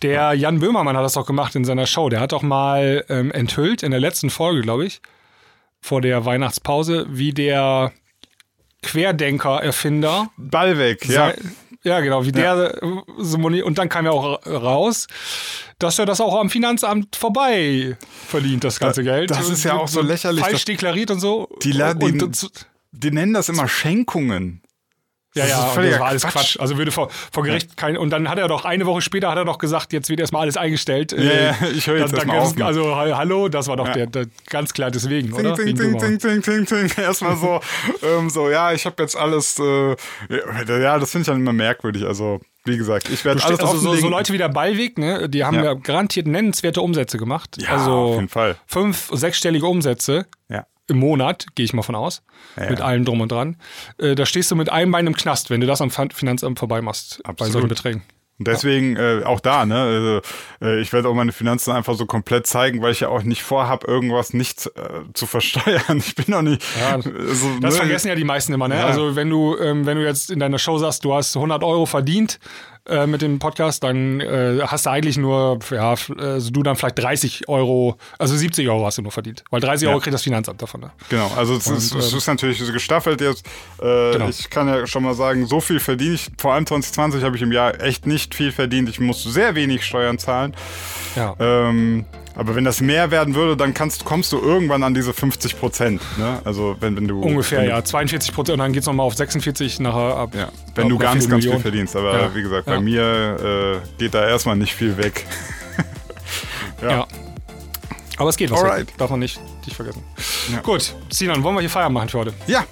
Der Jan Böhmermann hat das auch gemacht in seiner Show. Der hat auch mal ähm, enthüllt in der letzten Folge, glaube ich, vor der Weihnachtspause, wie der Querdenker-Erfinder Ballweg, ja. Ja, genau, wie ja. der so und dann kam ja auch raus, dass er das auch am Finanzamt vorbei verdient, das ganze da, Geld. Das ist ja auch so lächerlich. Falsch deklariert und so. Die, und, die, die nennen das immer Schenkungen. Ja, ja, das war alles Quatsch. Quatsch. Also würde vor, vor Gericht ja. kein. Und dann hat er doch eine Woche später hat er doch gesagt, jetzt wird erstmal alles eingestellt. Ja, äh, ich höre jetzt dann, erstmal auf. Also hallo, das war doch ja. der, der, ganz klar deswegen, ting, oder? Ting, ting, ting, ting, ting, ting. Erstmal so, ähm, so, ja, ich habe jetzt alles. Äh, ja, das finde ich dann immer merkwürdig. Also wie gesagt, ich werde alles also so, so, Leute wie der Ballweg, ne, die haben ja. ja garantiert nennenswerte Umsätze gemacht. Ja, also auf jeden Fall. Fünf, sechsstellige Umsätze. Ja im Monat, gehe ich mal von aus, ja, mit allem drum und dran. Äh, da stehst du mit einem Bein im Knast, wenn du das am Finanzamt vorbei machst Absolut. bei solchen Beträgen. Und deswegen ja. äh, auch da, ne? Also, äh, ich werde auch meine Finanzen einfach so komplett zeigen, weil ich ja auch nicht vorhab, irgendwas nicht äh, zu versteuern. <laughs> Ich bin auch nicht. Ja, also, das ne? vergessen ja die meisten immer, ne? Ja. Also wenn du, ähm, wenn du jetzt in deiner Show sagst, du hast 100 Euro verdient, äh, mit dem Podcast, dann äh, hast du eigentlich nur, ja, also du dann vielleicht 30 Euro, also 70 Euro hast du nur verdient. Weil 30 ja. Euro kriegt das Finanzamt davon. Ne? Genau, also es, ist, es ähm, ist, natürlich gestaffelt jetzt. Äh, genau. Ich kann ja schon mal sagen, so viel verdiene ich, vor allem 2020 habe ich im Jahr echt nicht viel verdient. Ich muss sehr wenig Steuern zahlen. Ja. Ähm, aber wenn das mehr werden würde, dann kannst, kommst du irgendwann an diese 50 Prozent. Ne? Also wenn, wenn du. Ungefähr, wenn ja. 42 Prozent und dann geht es nochmal auf 46 nachher ab. Ja. Wenn ab du ganz, ganz viel verdienst. Aber ja. wie gesagt, bei mir äh, geht da erstmal nicht viel weg. <laughs> ja. Aber es geht was. Alright. Darf man nicht, nicht vergessen. Gut, Sinan, wollen wir hier Feierabend machen für heute? Ja,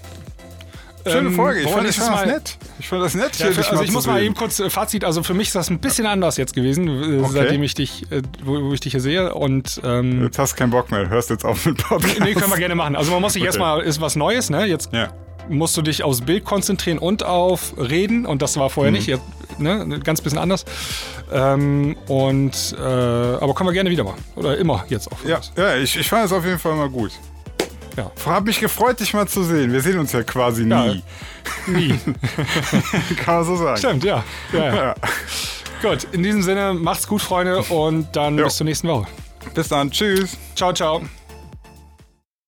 Schöne ähm, Folge. Ich fand, das mal, nett. Ich fand das nett. Ja, für, also ich muss mal eben kurz äh, Fazit. Also für mich ist das ein bisschen anders jetzt gewesen, äh, okay. seitdem ich dich, äh, wo, wo, ich dich hier sehe. Und ähm, jetzt hast du keinen Bock mehr. Hörst jetzt auf mit Podcast. Nee, können wir gerne machen. Also man muss sich okay. erstmal ist was Neues. Ne? Jetzt ja. musst du dich aufs Bild konzentrieren und auf Reden. Und das war vorher mhm. nicht. Jetzt, ne? Ganz bisschen anders. Ähm, und aber können wir gerne wieder machen. Oder immer jetzt auch. Ja, ja ich, ich fand es auf jeden Fall mal gut. Ja. Hab mich gefreut, dich mal zu sehen. Wir sehen uns ja quasi ja, nie. Nie. <laughs> Kann man so sagen. Stimmt, ja. ja, ja. Gut, in diesem Sinne, macht's gut, Freunde, und dann jo. bis zur nächsten Woche. Bis dann. Tschüss. Ciao, ciao.